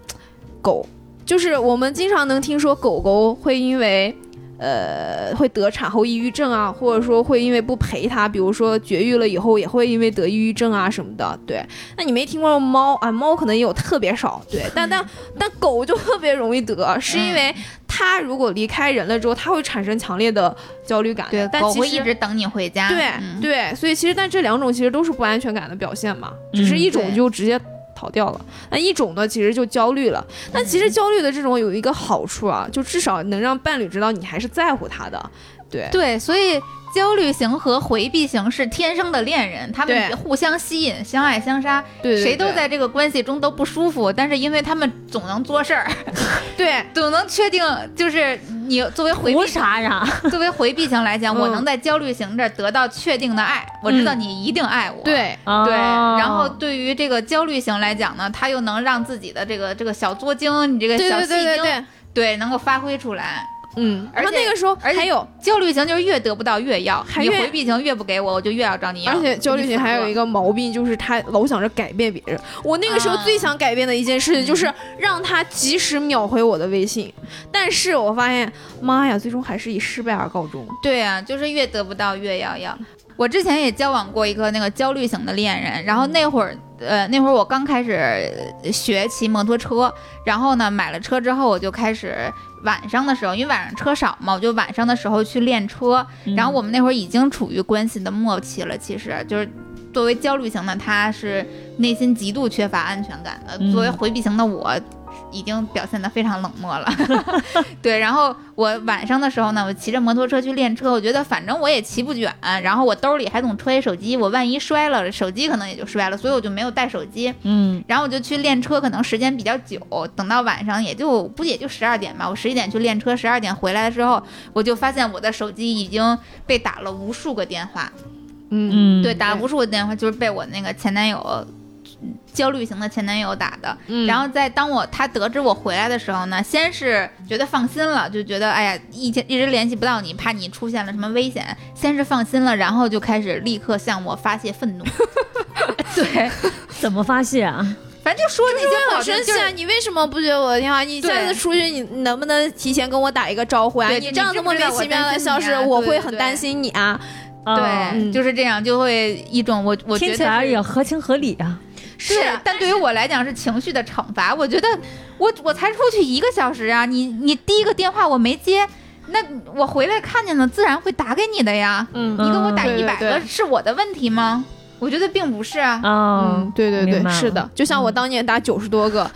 狗，就是我们经常能听说狗狗会因为。呃，会得产后抑郁症啊，或者说会因为不陪它，比如说绝育了以后也会因为得抑郁症啊什么的。对，那你没听过猫啊？猫可能也有特别少，对，但但但狗就特别容易得，是因为它如果离开人了之后，他会产生强烈的焦虑感。对，狗会但其实一直等你回家。对、嗯对，所以其实但这两种其实都是不安全感的表现嘛，只是嗯一种就直接逃掉了，那一种呢其实就焦虑了。但其实焦虑的这种有一个好处啊，就至少能让伴侣知道你还是在乎他的。对对，所以焦虑型和回避型是天生的恋人，他们互相吸引，相爱相杀，对对谁都在这个关系中都不舒服，但是因为他们总能做事儿，对总能确定，就是你作为回图避啥呀？作为回避型来讲，嗯我能在焦虑型这儿得到确定的爱，我知道你一定爱我。。对对，哦然后对于这个焦虑型来讲呢，他又能让自己的这个这个小作精，你这个小戏精，对对对，对能够发挥出来。嗯，而且然后那个时候还有。焦虑型就是越得不到越要，你回避型越不给我，我就越要找你要。而且焦虑型还有一个，毛病，就是他老想着改变别人。我那个时候啊最想改变的一件事情，就是让他及时秒回我的微信。但是我发现，妈呀，最终还是以失败而告终。对啊，就是越得不到越要要。我之前也交往过一个那个焦虑型的恋人，然后那会儿，呃，那会儿我刚开始呃学骑摩托车，然后呢，买了车之后，我就开始晚上的时候，因为晚上车少嘛，我就晚上的时候去练车。然后我们那会儿已经处于关系的末期了，其实就是作为焦虑型的他是内心极度缺乏安全感的，嗯作为回避型的我。已经表现得非常冷漠了，对。然后我晚上的时候呢，我骑着摩托车去练车，我觉得反正我也骑不远，然后我兜里还总揣手机，我万一摔了，手机可能也就摔了，所以我就没有带手机。嗯然后我就去练车，可能时间比较久，等到晚上也就不也就十二点吧。我十一点去练车，十二点回来的时候，我就发现我的手机已经被打了无数个电话，嗯嗯对，打了无数个电话，就是被我那个前男友。嗯焦虑型的前男友打的，嗯然后在当我他得知我回来的时候呢，先是觉得放心了，就觉得哎呀，一天一直联系不到你，怕你出现了什么危险，先是放心了，然后就开始立刻向我发泄愤怒。对，怎么发泄啊？反正就说那些我话，很生气啊！你为什么不接我的电话？你下对次出去，你能不能提前跟我打一个招呼啊？你这样子莫名其妙的消失，我会很担心你啊！哦对，嗯就是这样，就会一种我我觉得听起来也合情合理啊。是，但对于我来讲是情绪的惩罚。我觉得我我才出去一个小时啊，你你第一个电话我没接，那我回来看见了，自然会打给你的呀。嗯你给我打嗯一百个是我的问题吗？我觉得并不是啊，啊嗯，，对对对是的，就像我当年打九十多个，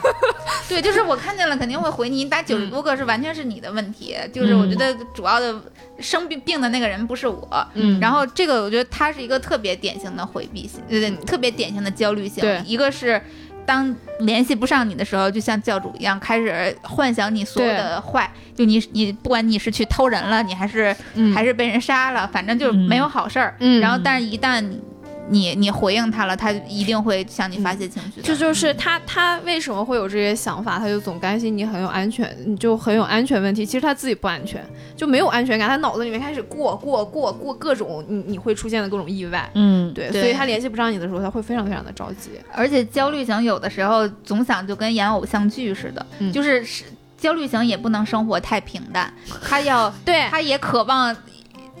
对，就是我看见了肯定会回你，你打九十多个是完全是你的问题，就是我觉得主要的生病病的那个人不是我，嗯。然后这个我觉得他是一个特别典型的回避型，呃，特别典型的焦虑型，对。一个是。当联系不上你的时候，就像教主一样，开始幻想你所有的坏。就你你不管你是去偷人了，你还是、嗯。还是被人杀了，反正就没有好事儿。嗯。然后，但是一旦你你回应他了，他一定会向你发泄情绪的。这就是他他为什么会有这些想法，他就总担心你很有安全，你就很有安全问题。其实他自己不安全，就没有安全感，他脑子里面开始过过过过各种你你会出现的各种意外。嗯，对，对所以他联系不上你的时候，他会非常非常的着急。而且焦虑型有的时候总想就跟演偶像剧似的，嗯就是是焦虑型也不能生活太平淡，他要 对他也渴望。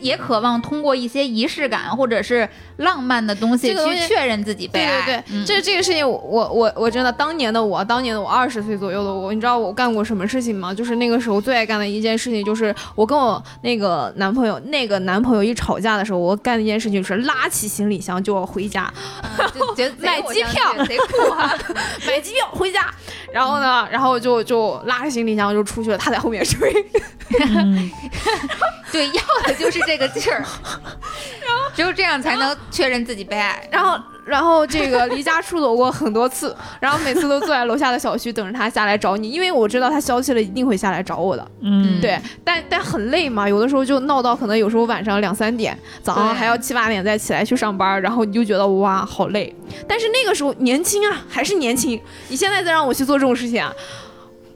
也渴望通过一些仪式感或者是浪漫的东西去确认自己被对爱。对对，嗯这这个事情我，我我我真的当年的我，当年的我二十岁左右的我，你知道我干过什么事情吗？就是那个时候最爱干的一件事情，就是我跟我那个男朋友，那个男朋友一吵架的时候，我干的一件事情就是拉起行李箱就要回家，买机票贼酷啊！买机票回家。然后呢，然后就就拉着行李箱就出去了，他在后面追。嗯 对，要的就是这个劲儿，只有这样才能确认自己被爱。然后，然后这个离家出走过很多次，然后每次都坐在楼下的小区等着他下来找你，因为我知道他消气了一定会下来找我的。嗯，对，但但很累嘛，有的时候就闹到可能有时候晚上两三点，早上还要七八点再起来去上班，然后你就觉得哇好累。但是那个时候年轻啊，还是年轻。你现在再让我去做这种事情啊，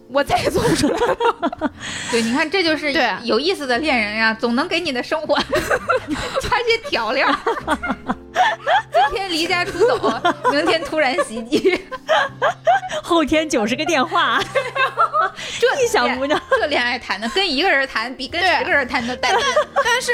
我再也做不出来了。对，你看，这就是有意思的恋人呀，总能给你的生活 加些调料。今天离家出走，明天突然袭击，后天九十个电话，这一小姑娘，这恋爱谈的跟一个人谈比跟对十个人谈的带劲。但是，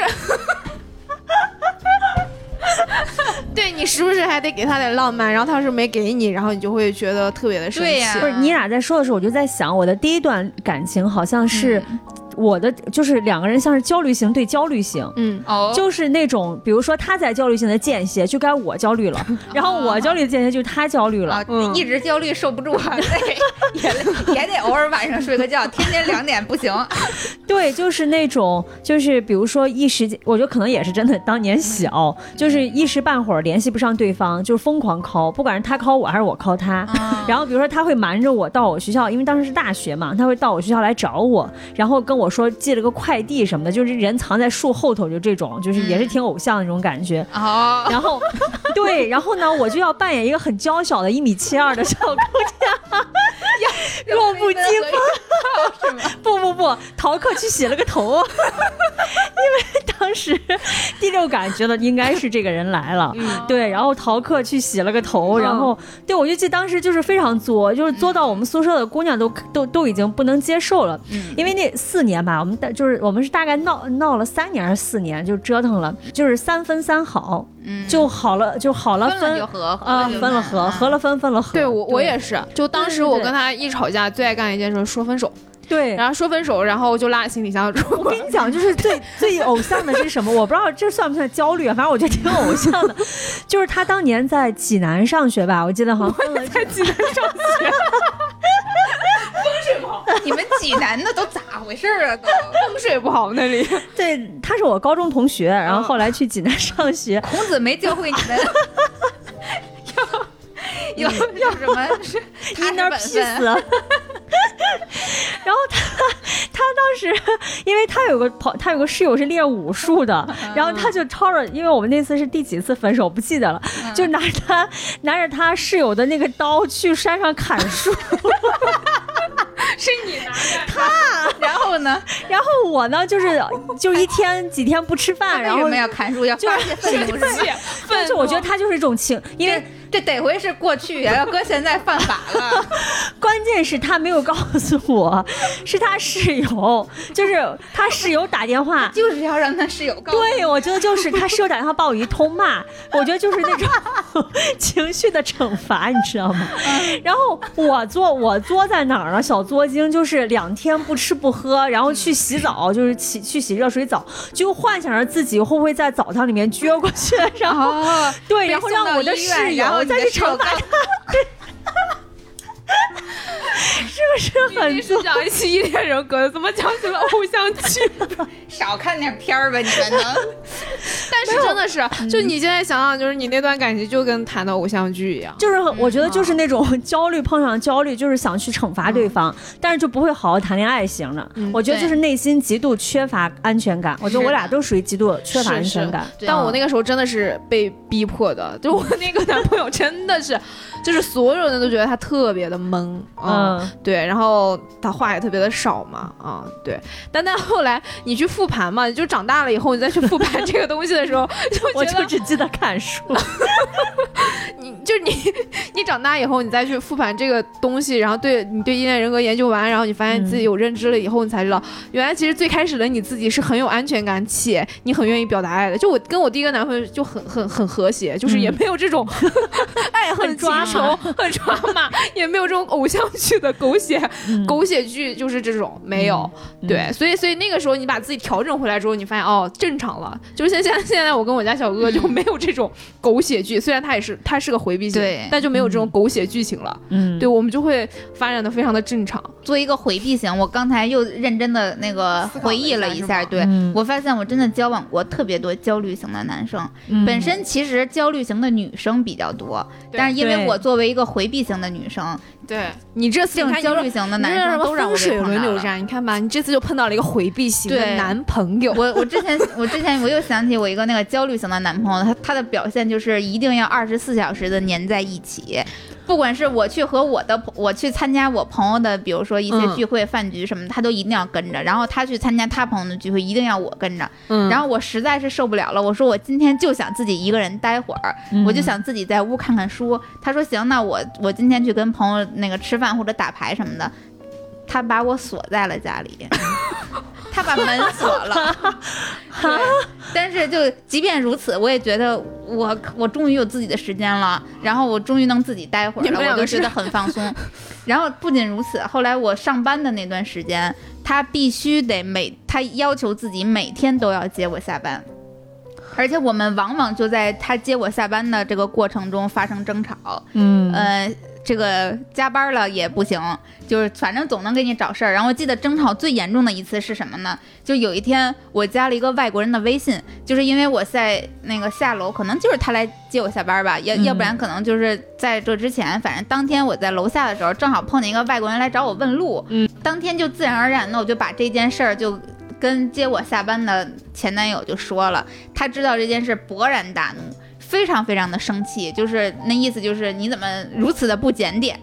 对你时不时还得给他点浪漫，然后他要是没给你，然后你就会觉得特别的生气。对呀不是你俩在说的时候，我就在想，我的第一段感情好像是我的，就是两个人像是焦虑型对焦虑型。嗯，哦，就是那种，比如说他在焦虑型的间歇，就该我焦虑了；然后我焦虑的间歇就是他焦虑了啊。，嗯一直焦虑受不住 也累也得偶尔晚上睡个觉，天天两点不行。对，就是那种，就是比如说一时间，我觉得可能也是真的，当年小，就是一时半会儿联系不上对方，就是疯狂 call，不管是他 call 我还是我 call 他。然后比如说他会瞒着我到我学校，因为当时是大学嘛，他会到我学校来找我，然后跟我说寄了个快递什么的，就是人藏在树后头，就这种，就是也是挺偶像的那种感觉。哦，然后，对，然后呢，我就要扮演一个很娇小的一米七二的小姑娘，弱不禁风。不不不，逃课去洗了个头，因为当时第六感觉得应该是这个人来了，对，然后逃课去洗了个头，然后对我就记得当时就是非常作，就是作到我们宿舍的姑娘都都都已经不能接受了，因为那四年吧，我们大就是我们是大概闹闹了三年还是四年，就折腾了，就是三分三好，嗯，就好了就好了分了就合，啊，分了合，合了分，分了合，对我我也是，就当时我跟他一吵架，最爱干一件事说分手，对，然后说分手，然后就拉行李箱出我跟你讲，就是最最偶像的是什么？我不知道这算不算焦虑啊，反正我觉得挺偶像的。就是他当年在济南上学吧，我记得好像在济南上学，你们济南的都咋回事儿啊？都风水不好那里。对，他是我高中同学，然后后来去济南上学。孔子没教会你们要要要什么踏实 inner 本 peace。然后他他当时，因为他有个朋，他有个室友是练武术的，然后他就抄着，因为我们那次是第几次分手，不记得了，就拿着他拿着他室友的那个刀去山上砍树，是你拿的，然后呢？然后我呢就是就一天几天不吃饭，然后为什么要砍树？要发泄愤怒是吧？但是我觉得他就是一种情，因为这得回是过去呀，要搁现在犯法了。关键是他没有告诉我，是他室友，就是他室友打电话。就是要让他室友告诉对，我觉得就是他室友打电话把我一通骂，我觉得就是那种情绪的惩罚，你知道吗？然后我作我作在哪儿呢？小作精就是两天不吃不喝，然后去洗澡，就是洗去洗热水澡，就幻想着自己会不会在澡堂里面撅过去，然后、哦，对，然后让我的室友再去惩罚告他，是不是很你是讲一期依恋人格的，怎么讲起了 偶像剧？少看点片儿吧，你们能。但是真的是，就你现在想想，就是你那段感情就跟谈的偶像剧一样。就是我觉得就是那种焦虑碰上焦虑，就是想去惩罚对方，但是就不会好好谈恋爱型的。我觉得就是内心极度缺乏安全感。我觉得我俩都属于极度缺乏安全感。对但我那个时候真的是被逼迫的，就我那个男朋友真的是，就是所有人都觉得他特别的闷，嗯，嗯，对，然后他话也特别的少嘛，啊、对，但但后来你去复盘嘛，你就长大了以后，你再去复盘这个东西的时候，就我就只记得看书。你就是你，你长大以后，你再去复盘这个东西，然后对你对依恋人格研究完，然后你发现自己有认知了以后，你才知道，原来其实最开始的你自己是很有安全感，且你很愿意表达爱的。就我跟我第一个男朋友就很很很和谐，就是也没有这种 爱恨情仇、很抓马，也没有这种偶像剧的狗血、嗯。狗血剧，就是这种没有。对，所以所以那个时候你把自己调整回来之后，你发现哦正常了，就是现现在现在我跟我家小哥哥就没有这种狗血剧，虽然他也是他是个回避型，对但就没有这种狗血剧情了。嗯，对，我们就会发展的非常的正常。作为一个回避型，我刚才又认真的那个回忆了一下，对、嗯。我发现我真的交往过特别多焦虑型的男生，嗯。本身其实焦虑型的女生比较多，但是因为我作为一个回避型的女生，对你这次这种你看焦虑型的男生都让我风水。轮流转，你看吧，你这次就碰到了一个回避型的男朋友。我我之前我之前我又想起我一个那个焦虑型的男朋友，他他的表现就是一定要二十四小时的粘在一起，不管是我去和我的我去参加我朋友的，比如说一些嗯聚会、饭局什么的，他都一定要跟着，然后他去参加他朋友的聚会，一定要我跟着，嗯然后我实在是受不了了，我说我今天就想自己一个人待会儿，嗯我就想自己在屋看看书。他说行，那我我今天去跟朋友那个吃饭或者打牌什么的。他把我锁在了家里，他把门锁了。对，但是就即便如此，我也觉得我我终于有自己的时间了，然后我终于能自己待会儿了，我就觉得很放松。然后不仅如此，后来我上班的那段时间，他必须得每他要求自己每天都要接我下班。而且我们往往就在他接我下班的这个过程中发生争吵，嗯呃，这个加班了也不行，就是反正总能给你找事儿。然后我记得争吵最严重的一次是什么呢？就有一天我加了一个外国人的微信，就是因为我在那个下楼，可能就是他来接我下班吧，要、嗯要不然可能就是在这之前，反正当天我在楼下的时候，正好碰见一个外国人来找我问路，嗯，当天就自然而然的我就把这件事儿就。跟接我下班的前男友就说了，他知道这件事勃然大怒，非常非常的生气，就是那意思就是你怎么如此的不检点，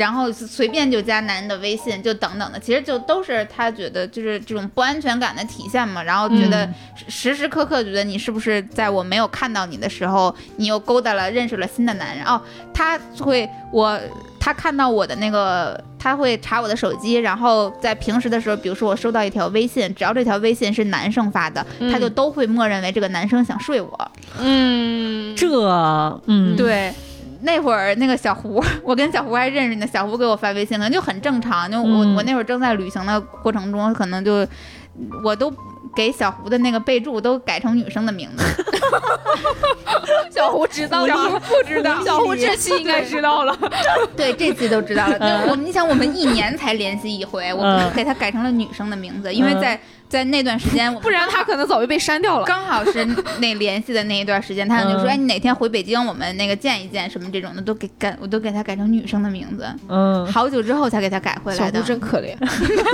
然后随便就加男人的微信，就等等的，其实就都是他觉得就是这种不安全感的体现嘛，然后觉得嗯。时时刻刻觉得你是不是在我没有看到你的时候，你又勾搭了认识了新的男人。哦，他会我他看到我的那个，他会查我的手机，然后在平时的时候，比如说我收到一条微信，只要这条微信是男生发的，他就都会默认为这个男生想睡我。嗯，这嗯，对。那会儿那个小胡，我跟小胡还认识呢。小胡给我发微信，可能就很正常。就我、嗯我那会儿正在旅行的过程中，可能就我都给小胡的那个备注都改成女生的名字。小胡知道，小胡不知道，小胡这期应该知道了。对，这期都知道了。我们，你想，我们一年才联系一回，我嗯给他改成了女生的名字，因为在在那段时间，不然他可能早就被删掉了。刚好是那联系的那一段时间，他就说：“嗯哎，你哪天回北京，我们那个见一见，什么这种的都给改，我都给他改成女生的名字。嗯，好久之后才给他改回来的。胡真可怜，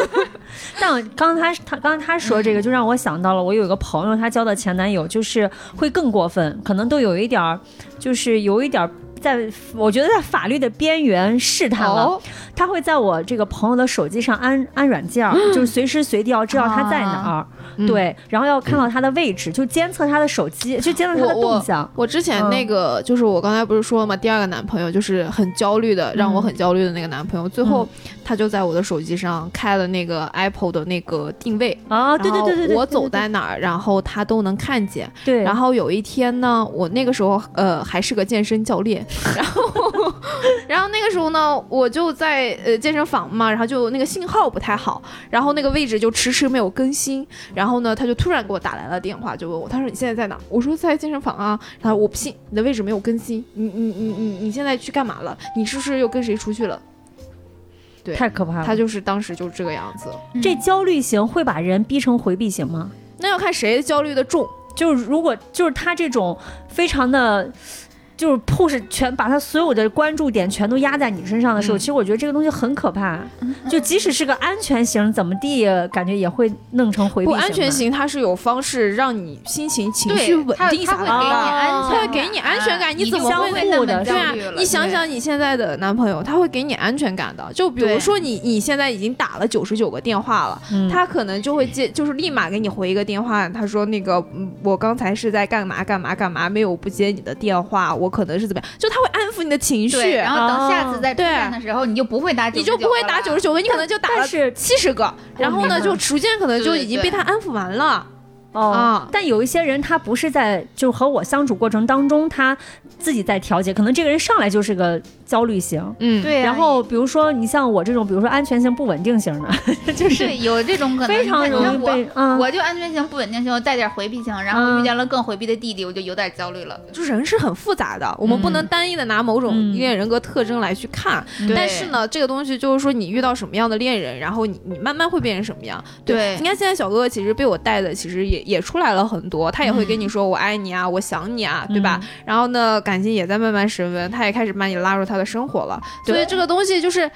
但我刚刚他他刚刚他说这个，就让我想到了，我有一个朋友，她交的前男友就是会更过分，可能都有一点儿，就是有一点儿。在我觉得在法律的边缘试探了，哦他会在我这个朋友的手机上安安软件儿，就是随时随地要知道他在哪儿，嗯对，然后要看到他的位置，就监测他的手机，就监测他的我动向。我之前嗯那个、就是我刚才不是说了吗？第二个男朋友就是很焦虑的，让我嗯很焦虑的那个男朋友，最后他就在我的手机上开了那个 Apple 的那个定位。啊，对对对对对，我走在哪儿，然后他都能看见。对，然后有一天呢，我那个时候呃还是个健身教练，然后 然后那个时候呢，我就在呃健身房嘛，然后就那个信号不太好，然后那个位置就迟迟没有更新，然后呢，他就突然给我打来了电话，就问我，他说你现在在哪？我说在健身房啊，他说我不信你的位置没有更新，你你你你你现在去干嘛了？你是不是又跟谁出去了？对太可怕了。他就是当时就这个样子，这焦虑型会把人逼成回避型吗？那要看谁焦虑的重。就是如果就是他这种非常的。就是 push 全把他所有的关注点全都压在你身上的时候，嗯其实我觉得这个东西很可怕。就即使是个安全型，怎么地感觉也会弄成回避不。安全。型，它是有方式让你心情情绪，稳定下来他会给你的。安全感，他会给你安全感你你怎么会不会那么的对啊焦虑了，你想想你现在的男朋友，他会给你安全感的。就比如说你你现在已经打了九十九个电话了，嗯他可能就会接，就是立马给你回一个电话，他说那个嗯我刚才是在干嘛干嘛干嘛，没有不接你的电话，我可能是怎么样，就他会安抚你的情绪，然后等下次再出对。现的时候，你就不会打99你就不会打九十九个，你可能就打了七十个，然后呢就逐渐可能就已经被他安抚完了。哦、啊。但有一些人他不是在就和我相处过程当中，他自己在调节，可能这个人上来就是个焦虑型。嗯，对呀，然后比如说你像我这种，比如说安全性不稳定型的，就是对有这种可能，非常容易被嗯我就安全性、不稳定型，我带点回避型，然后嗯遇见了更回避的弟弟，我就有点焦虑了。就人是很复杂的，我们不能单一的拿某种嗯恋人格特征来去看。对但是呢，这个东西就是说，你遇到什么样的恋人，然后你你慢慢会变成什么样。对你看现在小哥哥其实被我带的，其实也也出来了很多，他也会跟你说我爱你啊，我想你啊，对吧？然后呢，感情也在慢慢升温，他也开始把你拉入他的生活了。所以对这个东西就是。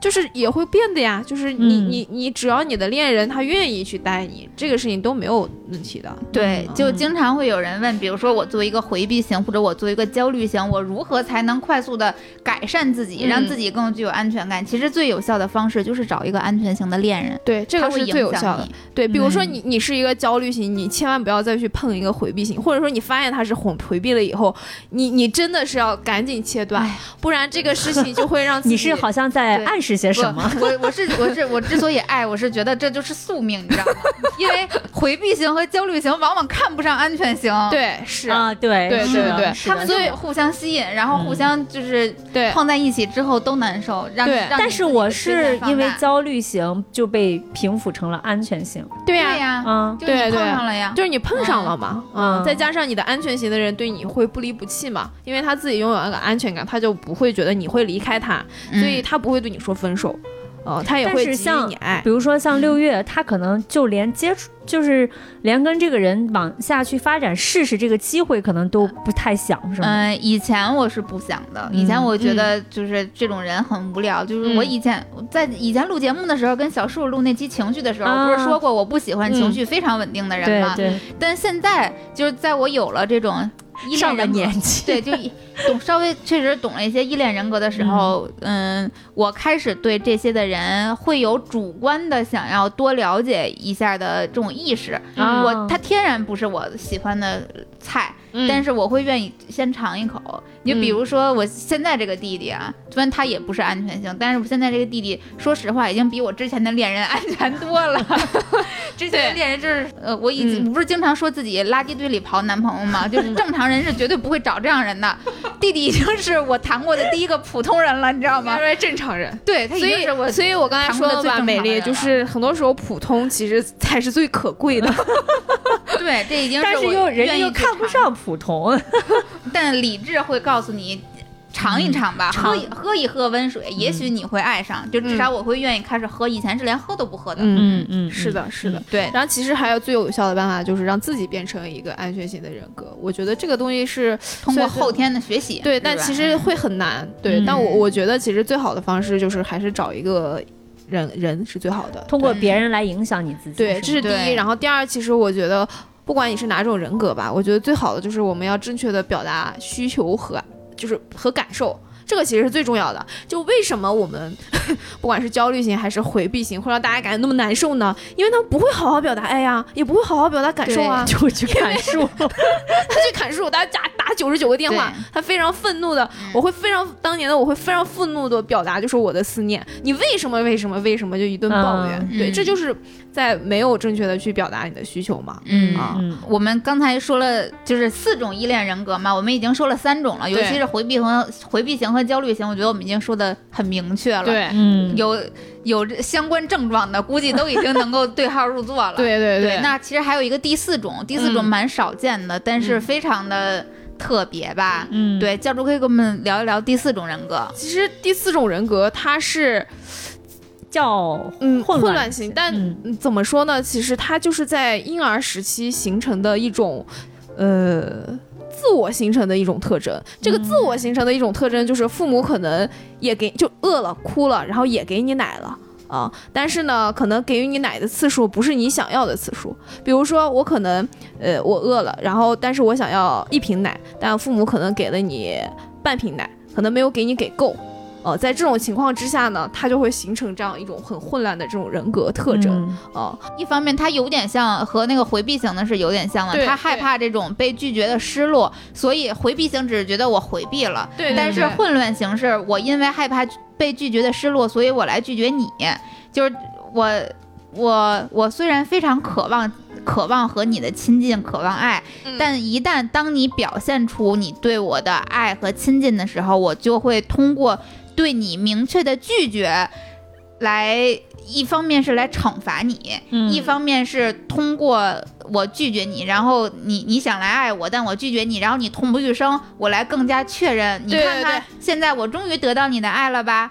就是也会变的呀，就是你、嗯你你，只要你的恋人他愿意去带你，这个事情都没有问题的。对，嗯就经常会有人问，比如说我作为一个回避型，或者我作为一个焦虑型，我如何才能快速的改善自己，嗯让自己更具有安全感？其实最有效的方式就是找一个安全型的恋人，对，这个是最有效的。。对，比如说嗯你你是一个焦虑型，你千万不要再去碰一个回避型，或者说你发现他是回回避了以后，你你真的是要赶紧切断哎，不然这个事情就会让自己 你是好像在对暗示些什么？我我我是我是我之所以爱，我是觉得这就是宿命，你知道吗？因为回避型和焦虑型往往看不上安全型，，对是啊，对对是的对对他们所以互相吸引，然后互相就是对碰在一起之后都难受，让但是我是因为焦虑型就被平复成了安全型。对呀、嗯，就你对对碰上了呀，就是你碰上了嘛，嗯嗯，再加上你的安全型的人对你会不离不弃嘛，因为他自己拥有那个安全感，他就不会觉得你会离开他，嗯所以他不会对你说分手，哦，他也会给你爱比。如说像六月，他可能就连接触，就是连跟这个人往下去发展试试这个机会，可能都不太想，是吗？嗯，以前我是不想的，以前我觉得就是这种人很无聊。就是我嗯以前在以前录节目的时候，跟小树录那期情绪的时候，啊不是说过我不喜欢情绪非常稳定的人吗？对对，但现在就是在我有了这种依恋上了年 纪，对，就一懂稍微确实懂了一些依恋人格的时候，嗯我开始对这些的人会有主观的想要多了解一下的这种意识。啊。我他天然不是我喜欢的菜，嗯但是我会愿意先尝一口。你就比如说我现在这个弟弟啊，虽然他也不是安全性，但是我现在这个弟弟，说实话已经比我之前的恋人安全多了。之前的恋人就是呃，我已经、不是经常说自己垃圾堆里刨男朋友吗？就是正常人是绝对不会找这样人的。弟弟已经是我谈过的第一个普通人了，你知道吗正常人。对他已所以经是我，所以我刚才说的最美丽就是很多时候普通其实才是最可贵的。对这已经但是我又人又看不尝上普通，但理智会告诉你。尝一尝吧，喝一喝一喝温水，也许你会爱上。就至少我会愿意开始喝，以前是连喝都不喝的。嗯，嗯是，的，是的。对，然后其实还有最有效的办法，就是让自己变成一个安全型的人格。我觉得这个东西是通过后天的学习。对，但其实会很难。对，嗯但我我觉得其实最好的方式就是还是找一个人人是最好的。通过别人来影响你自己，对，这是第一。然后第二，其实我觉得，不管你是哪种人格吧，我觉得最好的就是我们要正确的表达需求和就是和感受。这个其实是最重要的。就为什么我们 不管是焦虑型还是回避型，会让大家感觉那么难受呢？因为他们不会好好表达爱呀，也不会好好表达感受啊，就去砍树，他去砍树，大家打打九十九个电话，他非常愤怒的，我会非常当年的我会非常愤怒的表达，就是我的思念。你为什么为什么为什么就一顿抱怨？嗯对，嗯这就是在没有正确的去表达你的需求嘛。嗯啊嗯我们刚才说了，就是四种依恋人格嘛，我们已经说了三种了，尤其是回避和回避型和焦虑型，我觉得我们已经说的很明确了。，对，嗯，有有相关症状的，估计都已经能够对号入座了。对对对，那其实还有一个第四种，第四种嗯蛮少见的，但是嗯非常的特别吧。嗯，对，教主可以跟我们聊一聊第四种人格。其实第四种人格它是叫嗯混乱型，但怎么说呢？其实它就是在婴儿时期形成的一种，呃，自我形成的一种特征。这个自我形成的一种特征就是父母可能也给就饿了、哭了，然后也给你奶了。啊，但是呢，可能给予你奶的次数不是你想要的次数。比如说，我可能，呃，我饿了，然后但是我想要一瓶奶，但父母可能给了你半瓶奶，可能没有给你给够。呃，在这种情况之下呢，他就会形成这样一种很混乱的这种人格特征嗯。啊、一方面，他有点像和那个回避型的是有点像的，他害怕这种被拒绝的失落，所以回避型只是觉得我回避了，对对但是混乱型是我因为害怕被拒绝的失落，所以我来拒绝你，就是我我我虽然非常渴望。渴望和你的亲近，渴望爱，嗯但一旦当你表现出你对我的爱和亲近的时候，我就会通过对你明确的拒绝，来一方面是来惩罚你，嗯一方面是通过我拒绝你，然后你你想来爱我，但我拒绝你，然后你痛不欲生，我来更加确认。你看看，对现在我终于得到你的爱了吧？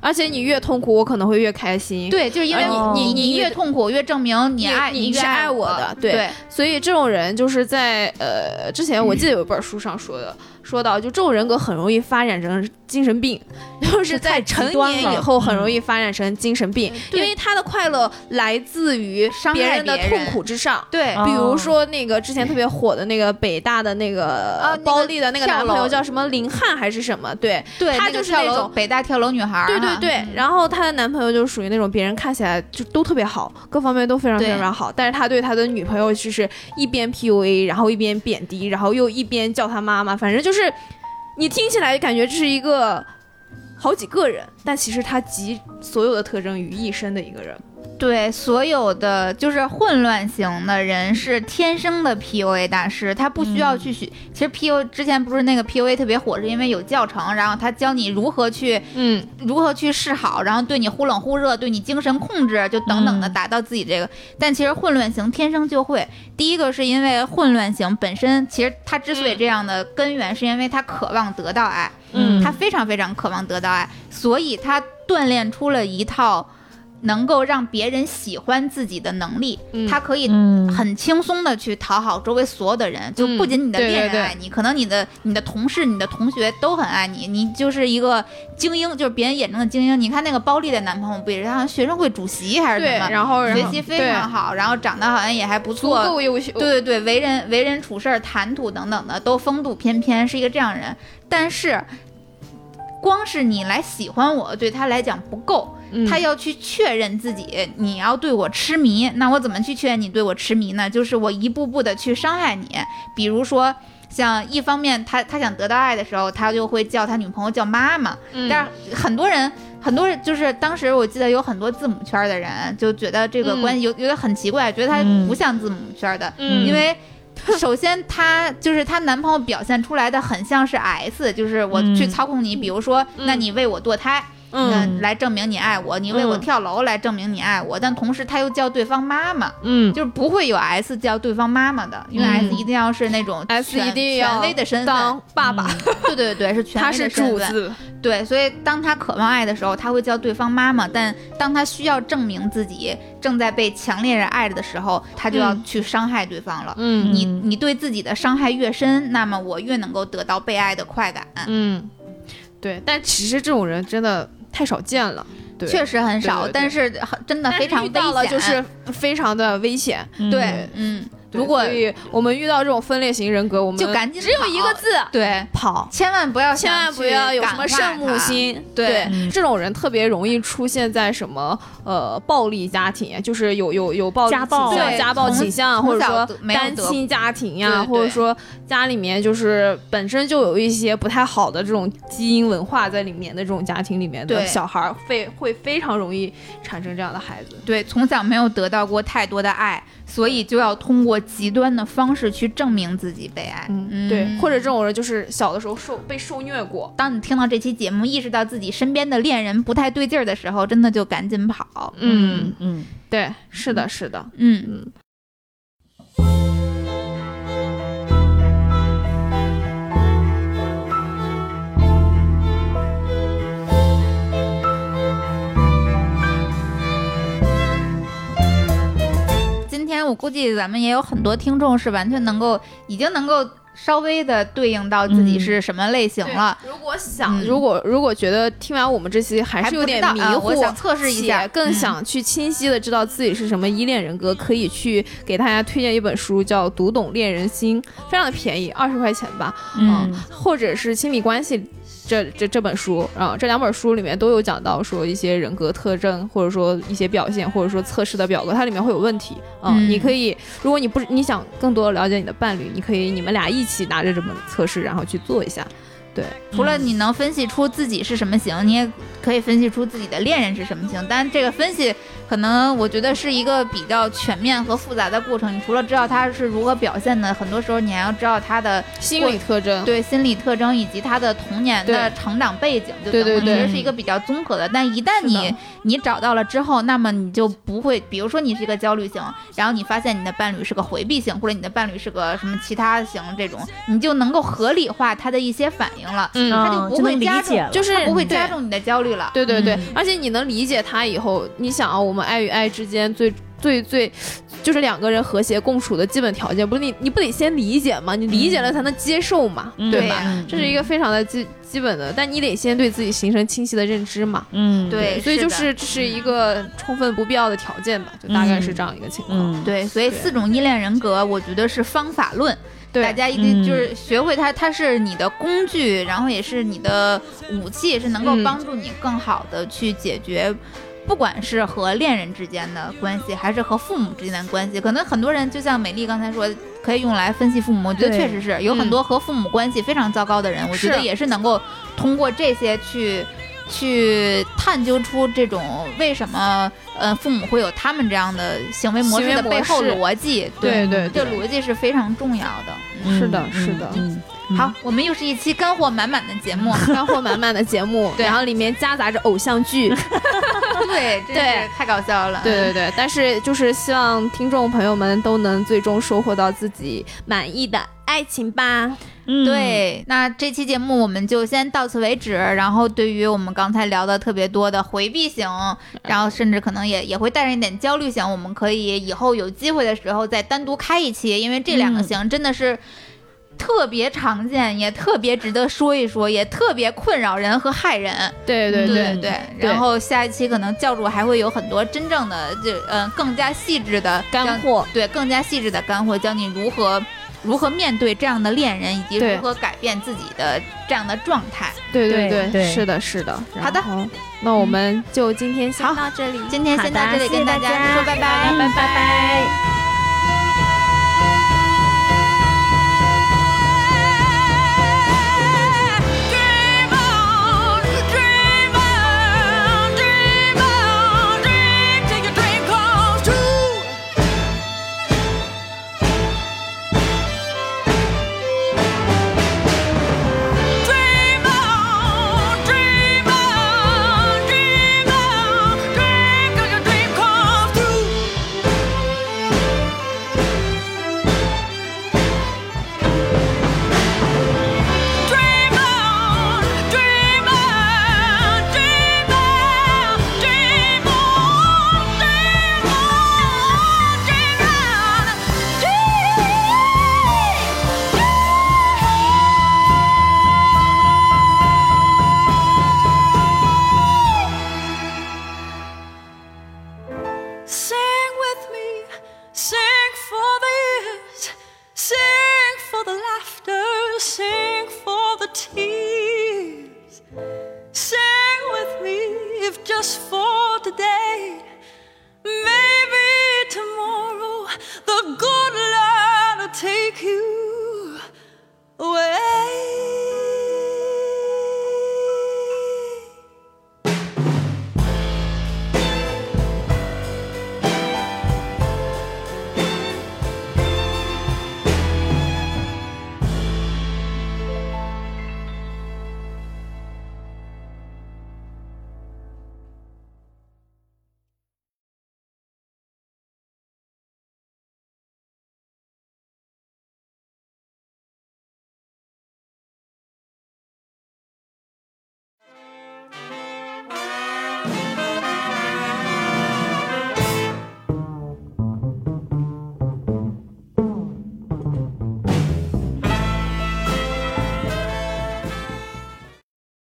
而且你越痛苦，我可能会越开心。对，就是因为你、哦你你越痛苦，越证明你爱越你是爱我我的对对所以这种人就是在呃之前我记得有一本书上说的，说到就这种人格很容易发展成精神病，就是在成年以后很容易发展成精神病，因为他的快乐来自于别人的痛苦之上。对。哦比如说那个之前特别火的那个北大的那个啊那个包丽的那个男朋友叫什么林汉还是什么？对，对，她那个跳楼就是那种北大跳楼女孩儿对对对，然后她的男朋友就属于那种别人看起来就都特别好，各方面都非常非常好，但是他对他的女朋友就是一边 PUA，然后一边贬低，然后又一边叫他妈妈，反正就就是你听起来感觉这是一个好几个人，但其实他集所有的特征于一身的一个人。对，所有的就是混乱型的人是天生的 PUA 大师，他不需要去学。其实 PU 之前不是那个 PUA 特别火，是因为有教程，然后他教你如何去嗯，如何去示好，然后对你忽冷忽热，对你精神控制，就等等的嗯达到自己这个。但其实混乱型天生就会，第一个是因为混乱型本身，其实他之所以这样的根源，是因为他渴望得到爱，嗯他非常非常渴望得到爱，所以他锻炼出了一套能够让别人喜欢自己的能力，嗯他可以嗯很轻松的去讨好周围所有的人，就不仅你的恋人爱你，可能你的你的同事、你的同学都很爱你，你就是一个精英，就是别人眼中的精英。你看那个包丽的男朋友不也是，好像学生会主席还是，什么，然后然后学习非常好，然后长得好像也还不错，够优秀。对对对，为人为人处事儿、谈吐等等的都风度翩翩，是一个这样人。但是，光是你来喜欢我，对他来讲不够，嗯他要去确认自己，你要对我痴迷。那我怎么去确认你对我痴迷呢？就是我一步步的去伤害你，比如说。像一方面他，他想得到爱的时候，他就会叫他女朋友叫妈妈。嗯但是很多人，很多人就是当时我记得有很多字母圈的人就觉得这个嗯关系有有点很奇怪，觉得他嗯不像字母圈的，嗯因为首先他就是她男朋友表现出来的很像是 S，就是我去嗯操控你，比如说，那你为我堕胎。嗯。嗯，来证明你爱我，你为我嗯。跳楼来证明你爱我，但同时他又叫对方妈妈，嗯。就是不会有 S 叫对方妈妈的，因为嗯。S 一定要是那种，S 权一定要权威的身份，当爸爸，对对对，是权威他是的身份，主子。对，所以当他渴望爱的时候，他会叫对方妈妈；但当他需要证明自己正在被强烈人爱着的时候，他就要嗯。去伤害对方了。嗯。你你对自己的伤害越深，那么我越能够得到被爱的快感。嗯，对，但其实这种人真的太少见了。对，确实很少，对对对但是很真的非常到了。就是非常的危险。嗯对，嗯，如果我们遇到这种分裂型人格，我们就赶紧只有一个跑字。对，跑。千万不要千万不要有什么圣母。心，对嗯。这种人特别容易出现在什么呃暴力家庭，就是有有有暴力家暴。倾向对。家暴倾向，或者说单亲家庭呀，或者说家里面就是本身就有一些不太好的这种基因文化在里面的这种家庭里面的对。小孩儿，会会非常容易产生这样的孩子。对，从小没有得到过太多的爱，所以就要通过极端的方式去证明自己被爱。嗯，对，或者这种人就是小的时候受被受虐过，当你听到这期节目，意识到自己身边的恋人不太对劲儿的时候，真的就赶紧跑。嗯，嗯，对，是的，是的，嗯，今我估计咱们也有很多听众是完全能够，已经能够稍微的对应到自己嗯是什么类型了。如果想，嗯如果如果觉得听完我们这期还是有点迷还不知道啊我糊，想测试一下更嗯想去清晰的知道自己是什么依恋人格，可以去给大家推荐一本书，叫《读懂恋人心》，非常的便宜，二十块钱吧，嗯或者是亲密关系。这这这本书啊，这两本书里面都有讲到说一些人格特征，或者说一些表现，或者说测试的表格，它里面会有问题啊、嗯你可以，如果你不你想更多的了解你的伴侣，你可以你们俩一起拿着这本测试，然后去做一下。对，除了你能分析出自己是什么型，你也可以分析出自己的恋人是什么型。但这个分析可能我觉得是一个比较全面和复杂的过程。你除了知道他是如何表现的，很多时候你还要知道他的心理特征，对心理特征以及他的童年的成长背景，就对对等于对是一个比较综合的。但一旦你你找到了之后，那么你就不会，比如说你是一个焦虑型，然后你发现你的伴侣是个回避型，或者你的伴侣是个什么其他型这种，你就能够合理化他的一些反应了。嗯他就不会加重就是它不会加重你的焦虑了。对对对，嗯而且你能理解他以后，你想啊，我们爱与爱之间最最最，就是两个人和谐共处的基本条件，不是你你不得先理解吗？你理解了才能接受嘛，嗯对吧？呀这是一个非常的基基本的，但你得先对自己形成清晰的认知嘛。嗯对所以就是这是一个充分不必要的条件吧，就大概是这样一个情况。嗯对，所以四种依恋人格，我觉得是方法论。对大家一定嗯就是学会它，它是你的工具，然后也是你的武器，是能够嗯帮助你更好的去解决。不管是和恋人之间的关系，还是和父母之间的关系，可能很多人就像美丽刚才说，可以用来分析父母。我觉得确实是有很多和父母关系非常糟糕的人，我觉得也是能够通过这些去去探究出这种为什么呃父母会有他们这样的行为模式的背后逻辑。对对这对逻辑是非常重要的。嗯是的嗯是的嗯嗯好，我们又是一期 干货满满的节目。干货满满的节目，对然后里面夹杂着偶像剧，对，真对是太搞笑了。对对对，但是就是希望听众朋友们都能最终收获到自己满意的爱情吧。嗯，对，那这期节目我们就先到此为止。然后，对于我们刚才聊的特别多的回避型，然后甚至可能也也会带上一点焦虑型，我们可以以后有机会的时候再单独开一期，因为这两个嗯型真的是。特别常见，也特别值得说一说，也特别困扰人和害人。对对对对对，然后下一期可能教主还会有很多真正的就嗯、更加细致的干货，对更加细致的干货，教你如何如何面对这样的恋人，以及如何改变自己的这样的状态。对对对对是的，是的。好的，那我们就今天先到这里。今天先到这里，跟大家说拜拜，拜拜拜。